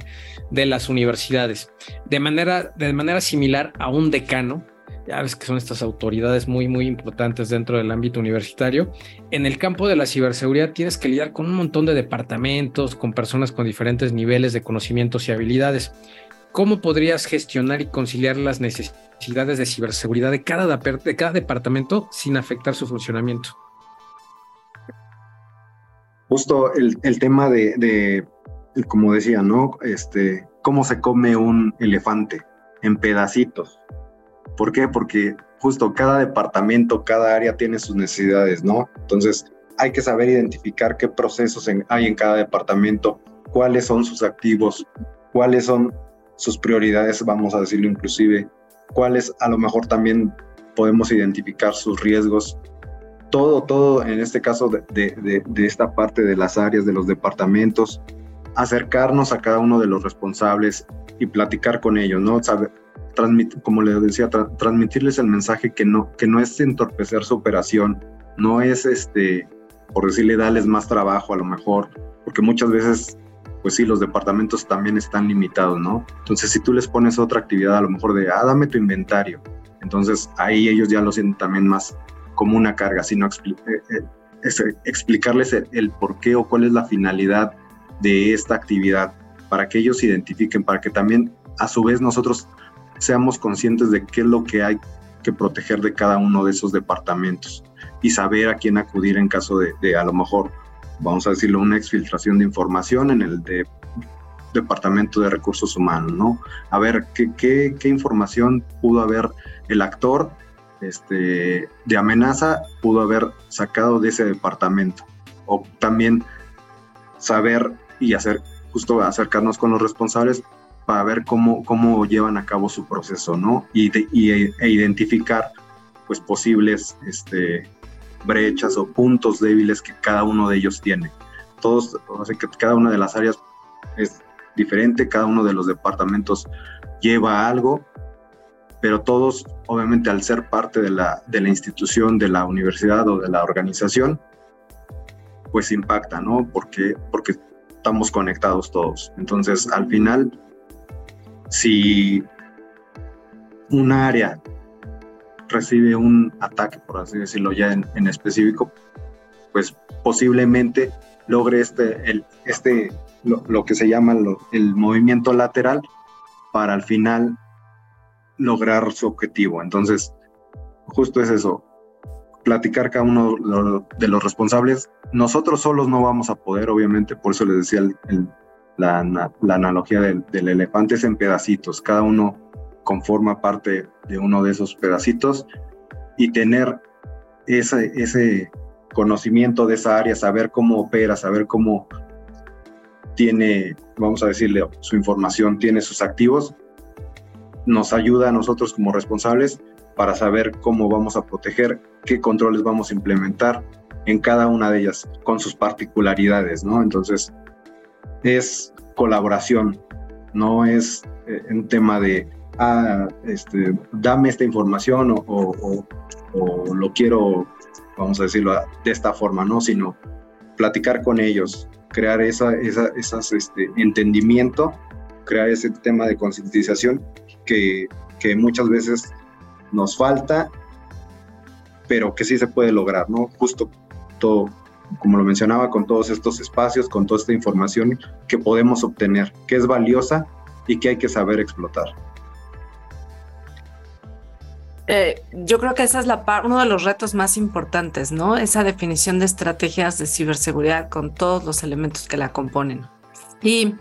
de las universidades, de manera, de manera similar a un decano, ya ves que son estas autoridades muy, muy importantes dentro del ámbito universitario. En el campo de la ciberseguridad tienes que lidiar con un montón de departamentos, con personas con diferentes niveles de conocimientos y habilidades. ¿Cómo podrías gestionar y conciliar las necesidades de ciberseguridad de cada, de cada departamento sin afectar su funcionamiento? Justo el, tema de, de, como decía, ¿no? Este, cómo se come un elefante en pedacitos ¿Por qué? Porque justo cada departamento, cada área tiene sus necesidades, ¿no? Entonces hay que saber identificar qué procesos hay en cada departamento, cuáles son sus activos, cuáles son sus prioridades, vamos a decirlo inclusive, cuáles a lo mejor también podemos identificar sus riesgos. Todo, todo en este caso de, de, de esta parte de las áreas, de los departamentos, acercarnos a cada uno de los responsables y platicar con ellos, ¿no? Saber, como les decía, transmitirles el mensaje que no, que no es entorpecer su operación, no es, este, por decirle, darles más trabajo a lo mejor, porque muchas veces, pues sí, los departamentos también están limitados, ¿no? Entonces, si tú les pones otra actividad, a lo mejor de, ah, dame tu inventario, entonces ahí ellos ya lo sienten también más como una carga, sino eh, eh, explicarles el, el por qué o cuál es la finalidad de esta actividad, para que ellos identifiquen, para que también a su vez nosotros seamos conscientes de qué es lo que hay que proteger de cada uno de esos departamentos y saber a quién acudir en caso de, a lo mejor, vamos a decirlo, una exfiltración de información en el departamento de recursos humanos, ¿no? A ver qué información pudo haber el actor este, de amenaza, pudo haber sacado de ese departamento. O también saber y hacer, justo acercarnos con los responsables para ver cómo, cómo llevan a cabo su proceso, ¿no? Y, e identificar, pues, posibles este, brechas o puntos débiles que cada uno de ellos tiene. Todos, o sea, que cada una de las áreas es diferente, cada uno de los departamentos lleva algo, pero todos, obviamente, al ser parte de la, de la institución, de la universidad o de la organización, pues impacta, ¿no? Porque, porque estamos conectados todos. Entonces, al final, si un área recibe un ataque, por así decirlo ya en, específico, pues posiblemente logre este, el, este lo, que se llama el movimiento lateral para al final lograr su objetivo. Entonces, justo es eso, platicar cada uno de los responsables. Nosotros solos no vamos a poder, obviamente, por eso les decía la, analogía del, elefante es en pedacitos, cada uno conforma parte de uno de esos pedacitos y tener ese conocimiento de esa área, saber cómo opera, saber cómo tiene, vamos a decirle, su información, tiene sus activos, nos ayuda a nosotros como responsables para saber cómo vamos a proteger, qué controles vamos a implementar en cada una de ellas, con sus particularidades, ¿no? Entonces, es colaboración, no es eh, un tema de, ah, este, dame esta información o, lo quiero, vamos a decirlo de esta forma, ¿no? Sino platicar con ellos, crear esa, esa esas, este, entendimiento, crear ese tema de concientización que, que muchas veces nos falta, pero que sí se puede lograr, ¿no? Justo todo, como lo mencionaba, con todos estos espacios, con toda esta información que podemos obtener, que es valiosa y que hay que saber explotar. Eh, yo creo que esa es la uno de los retos más importantes, ¿no? Esa definición de estrategias de ciberseguridad con todos los elementos que la componen. Y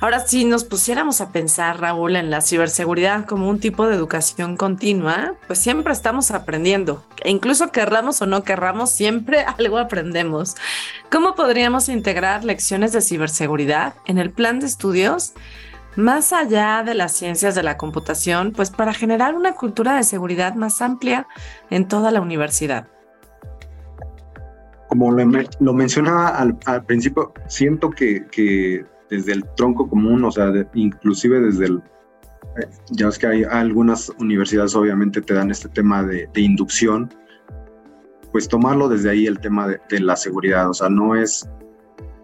ahora si nos pusiéramos a pensar, Raúl, en la ciberseguridad como un tipo de educación continua, pues siempre estamos aprendiendo. E incluso querramos o no querramos, siempre algo aprendemos. ¿Cómo podríamos integrar lecciones de ciberseguridad en el plan de estudios? más allá de las ciencias de la computación, pues para generar una cultura de seguridad más amplia en toda la universidad. Como lo, mencionaba al, principio, siento que, desde el tronco común, o sea, inclusive desde el... Eh, ya es que hay algunas universidades obviamente te dan este tema de, inducción, pues tomarlo desde ahí el tema de, de, la seguridad, o sea, no es,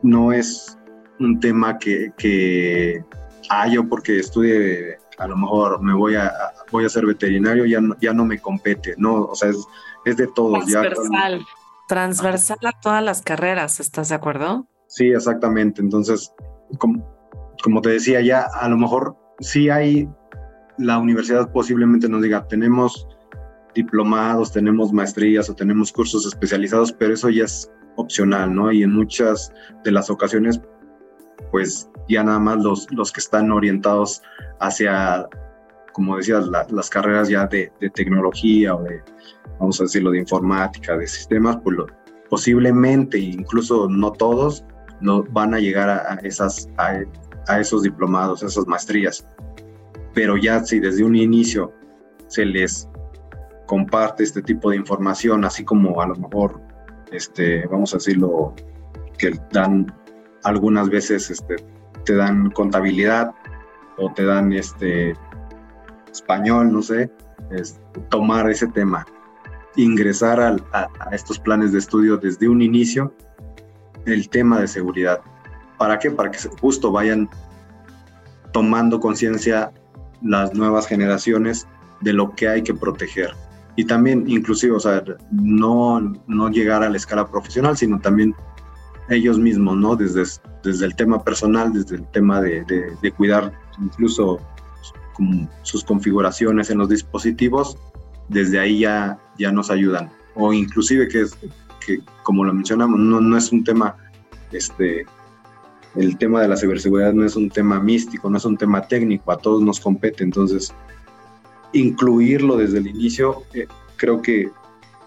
no es un tema que, que ah, yo porque estudie, a lo mejor me voy a, voy a ser veterinario, ya no, ya no me compete, ¿no? O sea, es, es de todos. Transversal, transversal a todas las carreras, ¿estás de acuerdo? Sí, exactamente. Entonces, como, te decía, ya a lo mejor sí hay, la universidad posiblemente nos diga, tenemos diplomados, tenemos maestrías o tenemos cursos especializados, pero eso ya es opcional, ¿no? Y en muchas de las ocasiones pues ya nada más los, los que están orientados hacia, como decías, las carreras ya de, tecnología o de, vamos a decirlo, de informática, de sistemas, pues posiblemente, incluso no todos, no van a llegar a, esas, a, esos diplomados, a esas maestrías. Pero ya si desde un inicio se les comparte este tipo de información, así como a lo mejor, este, vamos a decirlo, que dan algunas veces este, te dan contabilidad o te dan este, español, no sé, tomar ese tema, ingresar a, estos planes de estudio desde un inicio el tema de seguridad. ¿Para qué? Para que justo vayan tomando conciencia las nuevas generaciones de lo que hay que proteger. Y también, inclusive, o sea, no, no llegar a la escala profesional, sino también ellos mismos, ¿no? Desde, desde el tema personal, desde el tema de, de, cuidar incluso sus configuraciones en los dispositivos, desde ahí ya, ya nos ayudan. O inclusive que, que como lo mencionamos, no, no es un tema, este, el tema de la ciberseguridad no es un tema místico, no es un tema técnico, a todos nos compete, entonces incluirlo desde el inicio eh, creo que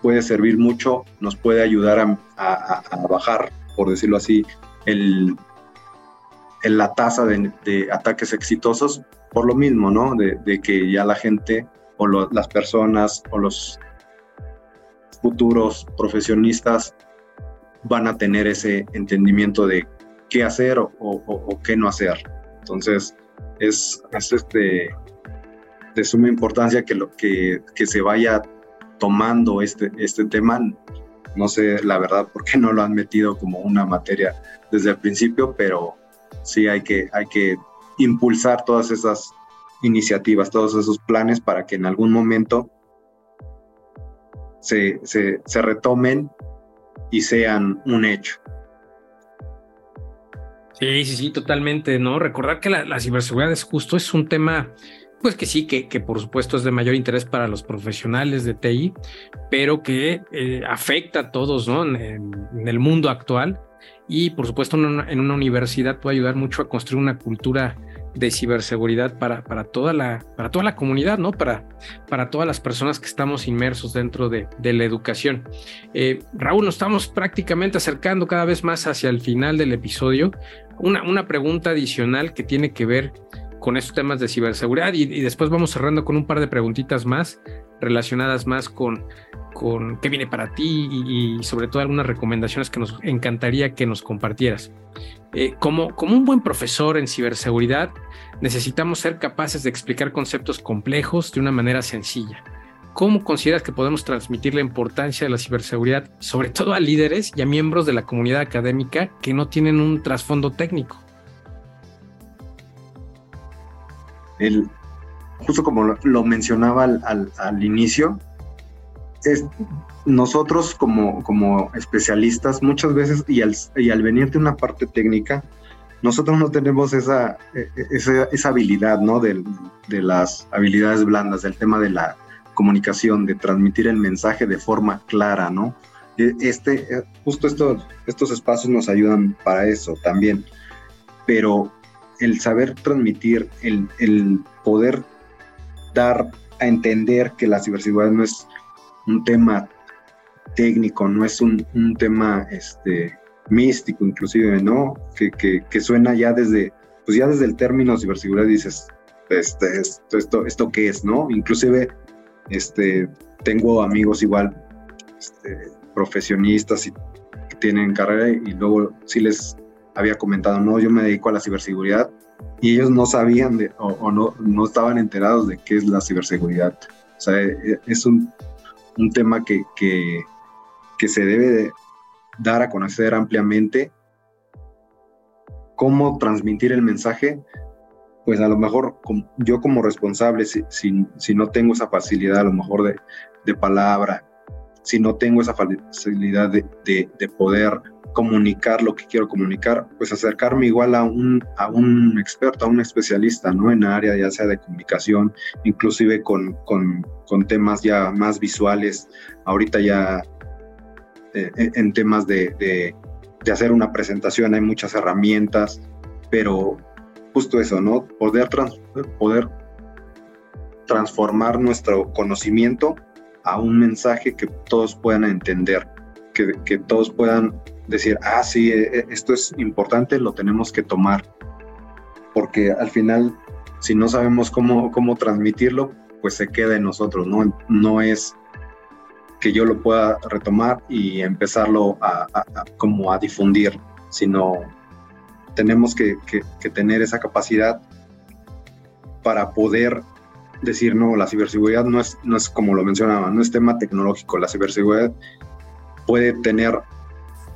puede servir mucho, nos puede ayudar a, bajar por decirlo así, el, la tasa de, ataques exitosos por lo mismo, ¿no? De, que ya la gente o las personas o los futuros profesionistas van a tener ese entendimiento de qué hacer o, qué no hacer. Entonces, es, es este, de suma importancia que, lo, que, que se vaya tomando este, este tema no sé la verdad por qué no lo han metido como una materia desde el principio, pero sí hay que, hay que impulsar todas esas iniciativas, todos esos planes para que en algún momento se, retomen y sean un hecho. Sí, sí, sí, totalmente, ¿no? Recordar que la, la ciberseguridad es justo, es un tema pues que sí, que, que, por supuesto es de mayor interés para los profesionales de TI, pero que eh, afecta a todos ¿no? en, el mundo actual y por supuesto en una, universidad puede ayudar mucho a construir una cultura de ciberseguridad para, para, toda, la, para toda la comunidad, ¿no? Para, para todas las personas que estamos inmersos dentro de, de la educación. Eh, Raúl, nos estamos prácticamente acercando cada vez más hacia el final del episodio. Una, una pregunta adicional que tiene que ver con estos temas de ciberseguridad y, después vamos cerrando con un par de preguntitas más relacionadas más con, con qué viene para ti y, sobre todo algunas recomendaciones que nos encantaría que nos compartieras. Eh, como, como un buen profesor en ciberseguridad, necesitamos ser capaces de explicar conceptos complejos de una manera sencilla. ¿cómo consideras que podemos transmitir la importancia de la ciberseguridad, sobre todo a líderes y a miembros de la comunidad académica que no tienen un trasfondo técnico? El, justo como lo, mencionaba al, inicio, es, nosotros como, como especialistas muchas veces y al, y al venir de una parte técnica, nosotros no tenemos esa, e, e, esa, habilidad, ¿no? De, de, las habilidades blandas, del tema de la comunicación, de transmitir el mensaje de forma clara, ¿no? E, este, justo estos, estos espacios nos ayudan para eso también, pero el saber transmitir, el, el poder dar a entender que la ciberseguridad no es un tema técnico, no es un, un tema este, místico inclusive, ¿no? Que, que, suena ya desde, pues ya desde el término ciberseguridad dices, este, esto, esto, esto qué es, ¿no? Inclusive, este, tengo amigos igual, este, profesionistas y, que tienen carrera y luego sí les había comentado, no, yo me dedico a la ciberseguridad y ellos no sabían de, o, no, no estaban enterados de qué es la ciberseguridad. O sea, e, es un, un tema que, que, se debe de, dar a conocer ampliamente. Cómo transmitir el mensaje, pues a lo mejor yo como responsable, si, si, no tengo esa facilidad a lo mejor de, de palabra, si no tengo esa facilidad de, de, poder comunicar lo que quiero comunicar, pues acercarme igual a un, a un experto, a un especialista, ¿no? En área ya sea de comunicación, inclusive con, con, con temas ya más visuales. Ahorita ya eh, en temas de, hacer una presentación, hay muchas herramientas, pero justo eso, ¿no? Poder, poder transformar nuestro conocimiento a un mensaje que todos puedan entender, que, que, todos puedan decir, ah, sí, e, e, esto es importante, lo tenemos que tomar, porque al final, si no sabemos cómo, cómo transmitirlo, pues se queda en nosotros, ¿no? No es que yo lo pueda retomar y empezarlo a, como a difundir, sino tenemos que, tener esa capacidad para poder decir, no, la ciberseguridad no es, no es como lo mencionaba, no es tema tecnológico, la ciberseguridad puede tener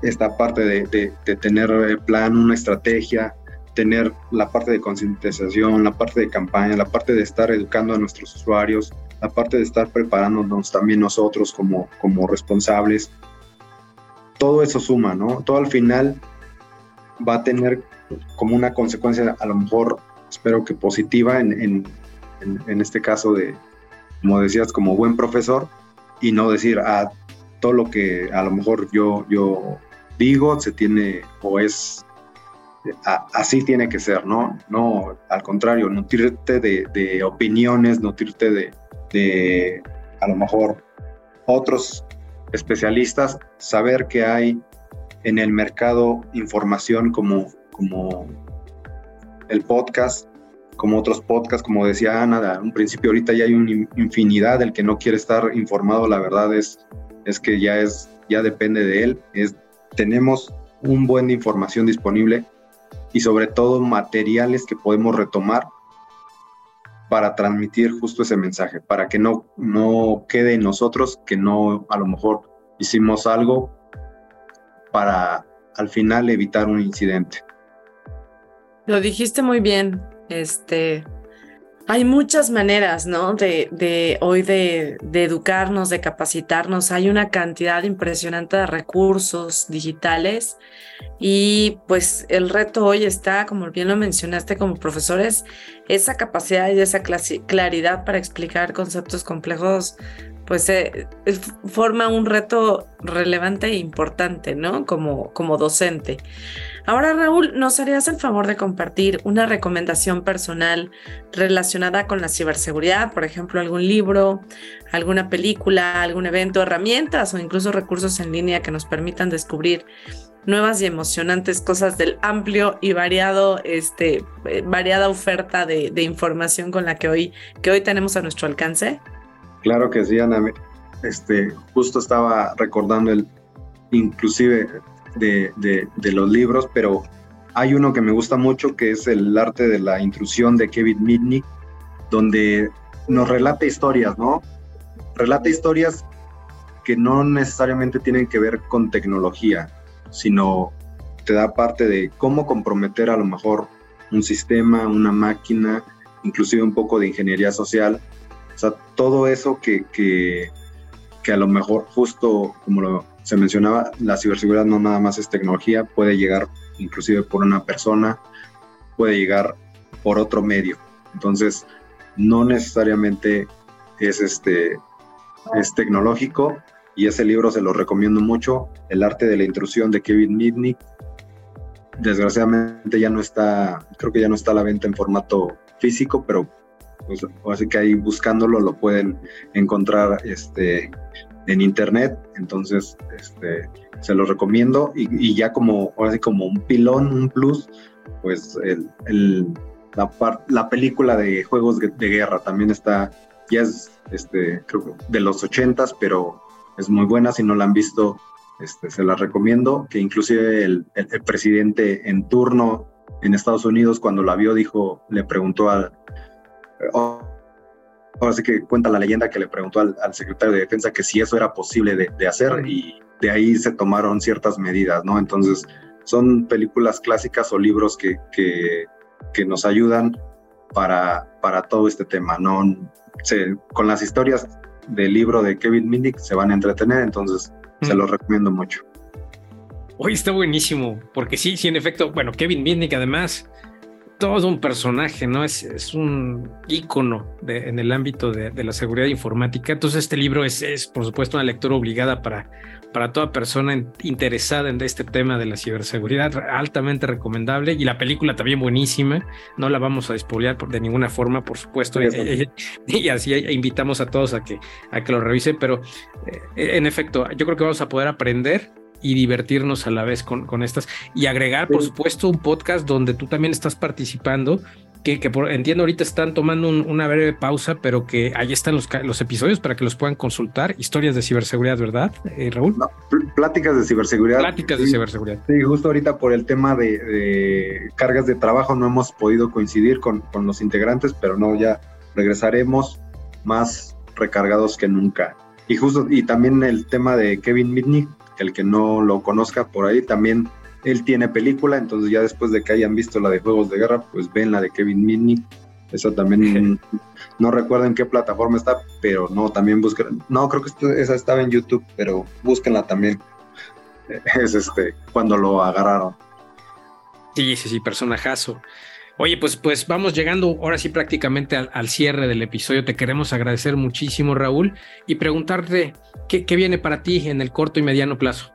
esta parte de, de tener plan, una estrategia, tener la parte de concientización, la parte de campaña, la parte de estar educando a nuestros usuarios, aparte de estar preparándonos también nosotros como, como responsables, todo eso suma, ¿no? Todo al final va a tener como una consecuencia, a lo mejor, espero que positiva en, en, en, este caso de, como decías, como buen profesor, y no decir, ah, todo lo que a lo mejor yo, yo digo se tiene o es así tiene que ser, ¿no? No, al contrario, nutrirte de, de opiniones, nutrirte de, de a lo mejor otros especialistas, saber que hay en el mercado información como, como el podcast, como otros podcasts, como decía Ana, un principio ahorita ya hay una infinidad, el que no quiere estar informado, la verdad es, es que ya es, ya depende de él, es, tenemos un buen de información disponible y sobre todo materiales que podemos retomar para transmitir justo ese mensaje, para que no, no quede en nosotros que no, a lo mejor hicimos algo para al final evitar un incidente. Lo dijiste muy bien, este, hay muchas maneras, ¿no? De, de hoy de, de, educarnos, de capacitarnos. Hay una cantidad impresionante de recursos digitales y pues el reto hoy está, como bien lo mencionaste como profesores, esa capacidad y esa claridad para explicar conceptos complejos pues eh, forma un reto relevante e importante, ¿no? Como, como docente. Ahora, Raúl, ¿nos harías el favor de compartir una recomendación personal relacionada con la ciberseguridad? Por ejemplo, algún libro, alguna película, algún evento, herramientas o incluso recursos en línea que nos permitan descubrir nuevas y emocionantes cosas del amplio y variado, este, eh, variada oferta de, de información con la que hoy, que hoy tenemos a nuestro alcance? Claro que sí, Ana. Este, justo estaba recordando el, inclusive de, de, los libros, pero hay uno que me gusta mucho que es El arte de la intrusión de Kevin Mitnick, donde nos relata historias, ¿no? relata historias que no necesariamente tienen que ver con tecnología, sino te da parte de cómo comprometer a lo mejor un sistema, una máquina, inclusive un poco de ingeniería social. Todo eso que, que, a lo mejor justo como se mencionaba, la ciberseguridad no nada más es tecnología, puede llegar inclusive por una persona, puede llegar por otro medio. Entonces, no necesariamente es este es tecnológico y ese libro se lo recomiendo mucho, El arte de la intrusión de Kevin Mitnick. Desgraciadamente ya no está, creo que ya no está a la venta en formato físico, pero pues, así que ahí buscándolo lo pueden encontrar este en internet, entonces este, se lo recomiendo. Y, ya como, así como un pilón, un plus, pues la, la, película de juegos de, guerra también está, ya es este, creo de los ochentas, pero es muy buena, si no la han visto, este, se la recomiendo, que inclusive el, el, presidente en turno en Estados Unidos cuando la vio dijo, le preguntó al... Ahora sí que cuenta la leyenda que le preguntó al, secretario de defensa que si eso era posible de, hacer y de ahí se tomaron ciertas medidas, ¿no? Entonces son películas clásicas o libros que, que, nos ayudan para, para todo este tema, ¿no? con las historias del libro de Kevin Minnick se van a entretener, entonces se los recomiendo mucho. Hoy está buenísimo, porque sí, sí, en efecto, bueno, Kevin Minnick además todo un personaje, ¿no? Es, es un ícono de, en el ámbito de, de, la seguridad informática. Entonces, este libro es, es, por supuesto, una lectura obligada para, para toda persona interesada en este tema de la ciberseguridad, altamente recomendable. Y la película también buenísima, no la vamos a despolear de ninguna forma, por supuesto. Y, así invitamos a todos a que, a que lo revisen, pero eh, en efecto, yo creo que vamos a poder aprender y divertirnos a la vez con, con estas y agregar, por supuesto, un podcast donde tú también estás participando. Que, que por, entiendo ahorita están tomando una breve pausa, pero que ahí están los, los episodios para que los puedan consultar. Historias de ciberseguridad, ¿verdad, eh, Raúl? pláticas de ciberseguridad. Pláticas de ciberseguridad. Sí, justo ahorita por el tema de, cargas de trabajo no hemos podido coincidir con, con los integrantes, pero no, ya regresaremos más recargados que nunca. Y justo, y también el tema de Kevin Mitnick, el que no lo conozca por ahí, también él tiene película, entonces ya después de que hayan visto la de Juegos de Guerra, pues ven la de Kevin Mitnick. Esa también no recuerdo en qué plataforma está, pero no, también busquen. No, creo que esa estaba en YouTube, pero búsquenla también. Es este, cuando lo agarraron. Sí, sí, sí, personajazo. Oye, pues, pues vamos llegando ahora sí prácticamente al, cierre del episodio. Te queremos agradecer muchísimo, Raúl, y preguntarte qué, viene para ti en el corto y mediano plazo.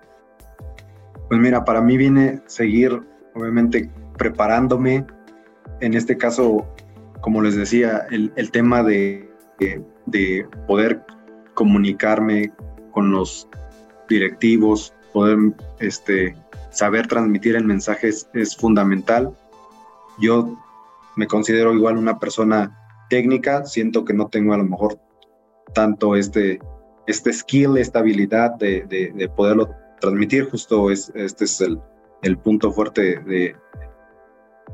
Pues mira, para mí viene seguir, obviamente, preparándome. En este caso, como les decía, el, tema de, de, poder comunicarme con los directivos, poder este, saber transmitir el mensaje es fundamental yo me considero igual una persona técnica, siento que no tengo a lo mejor tanto este, este skill, esta habilidad de, de, poderlo transmitir, justo es, este es el, el punto fuerte de,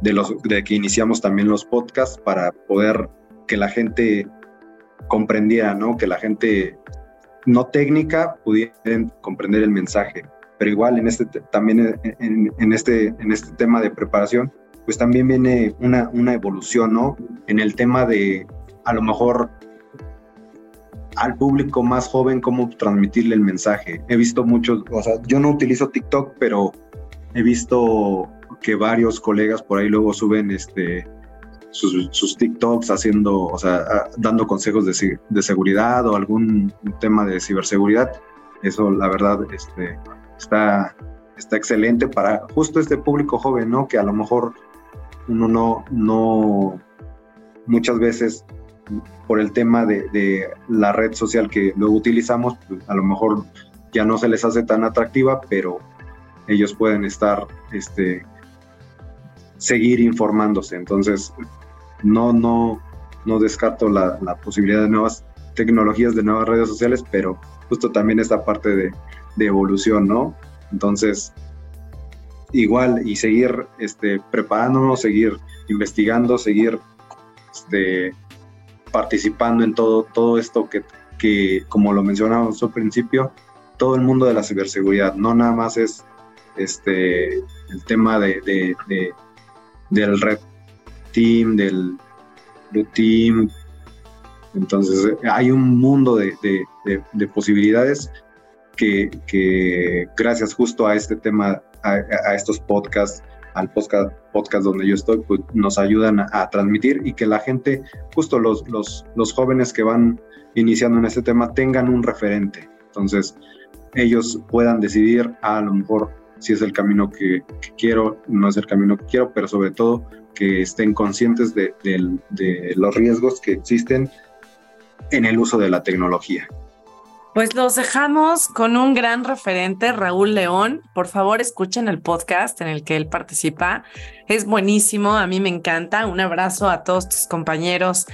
de, los, de que iniciamos también los podcasts para poder que la gente comprendiera, ¿no? Que la gente no técnica pudiera comprender el mensaje. Pero igual en este también en, este, en este tema de preparación, pues también viene una, una evolución, ¿no? En el tema de, a lo mejor, al público más joven, cómo transmitirle el mensaje. He visto muchos, o sea, yo no utilizo TikTok, pero he visto que varios colegas por ahí luego suben este, sus, TikToks haciendo, o sea, dando consejos de, de, seguridad o algún tema de ciberseguridad. Eso, la verdad, este, está, está excelente para justo este público joven, ¿no? Que a lo mejor uno no, no muchas veces por el tema de, la red social que luego utilizamos, pues, a lo mejor ya no se les hace tan atractiva, pero ellos pueden estar, este, seguir informándose. Entonces, no, no, no descarto la, posibilidad de nuevas tecnologías, de nuevas redes sociales, pero justo también esta parte de, de evolución, ¿no? Entonces, igual y seguir este, preparándonos, seguir investigando, seguir este, participando en todo, todo esto que, que, como lo mencionamos al principio, todo el mundo de la ciberseguridad, no nada más es este, el tema de, del red team, del blue team. Entonces hay un mundo de, posibilidades que, gracias justo a este tema, a, estos podcasts, al podcast, donde yo estoy, pues nos ayudan a, transmitir y que la gente, justo los, los, los jóvenes que van iniciando en este tema, tengan un referente. Entonces, ellos puedan decidir a lo mejor si es el camino que, quiero, no es el camino que quiero, pero sobre todo que estén conscientes de, los riesgos que existen en el uso de la tecnología. Pues los dejamos con un gran referente, Raúl León. Por favor, escuchen el podcast en el que él participa. Es buenísimo, a mí me encanta. Un abrazo a todos tus compañeros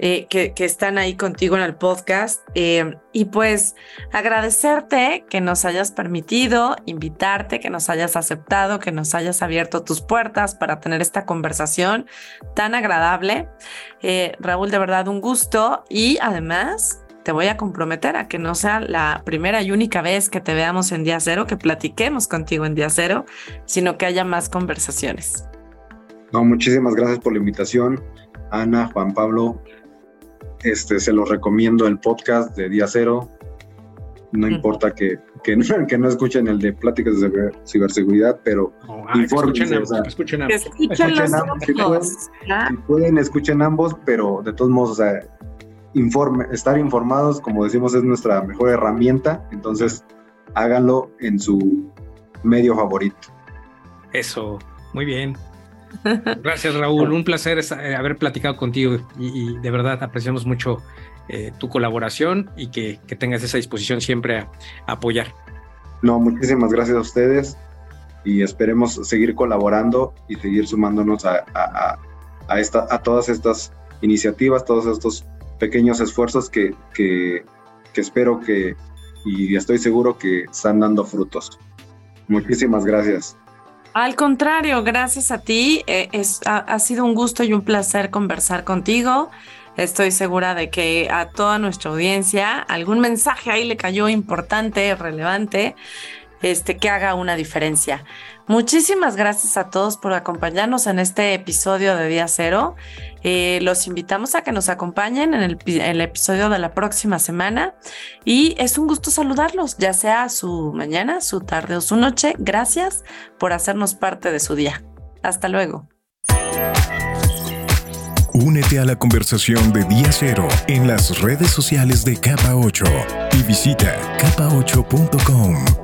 eh, que, están ahí contigo en el podcast. Eh, y pues agradecerte que nos hayas permitido, invitarte, que nos hayas aceptado, que nos hayas abierto tus puertas para tener esta conversación tan agradable. Eh, Raúl, de verdad un gusto y además te voy a comprometer a que no sea la primera y única vez que te veamos en día cero, que platiquemos contigo en día cero, sino que haya más conversaciones. No, muchísimas gracias por la invitación, Ana, Juan Pablo. Este, se los recomiendo el podcast de Día Cero. No importa que, que, no, escuchen el de Pláticas de Ciberseguridad, pero escuchen, ambos, escuchen ambos. Si pueden, escuchen ambos, pero de todos modos, o sea, informe, estar informados, como decimos, es nuestra mejor herramienta. Entonces, háganlo en su medio favorito. Eso, muy bien. Gracias, Raúl. Un placer eh, haber platicado contigo y, de verdad apreciamos mucho eh, tu colaboración y que, tengas esa disposición siempre a, apoyar. No, muchísimas gracias a ustedes y esperemos seguir colaborando y seguir sumándonos a, a, esta, a todas estas iniciativas, todos estos pequeños esfuerzos que, que, espero que y estoy seguro que están dando frutos. Muchísimas gracias. Al contrario, gracias a ti. Eh, es, ha, sido un gusto y un placer conversar contigo. Estoy segura de que a toda nuestra audiencia algún mensaje ahí le cayó importante, relevante este, que haga una diferencia. Muchísimas gracias a todos por acompañarnos en este episodio de Día Cero. Eh, los invitamos a que nos acompañen en el, episodio de la próxima semana y es un gusto saludarlos, ya sea su mañana, su tarde o su noche. Gracias por hacernos parte de su día. Hasta luego. Únete a la conversación de Día Cero en las redes sociales de Capa 8 y visita capa8.com.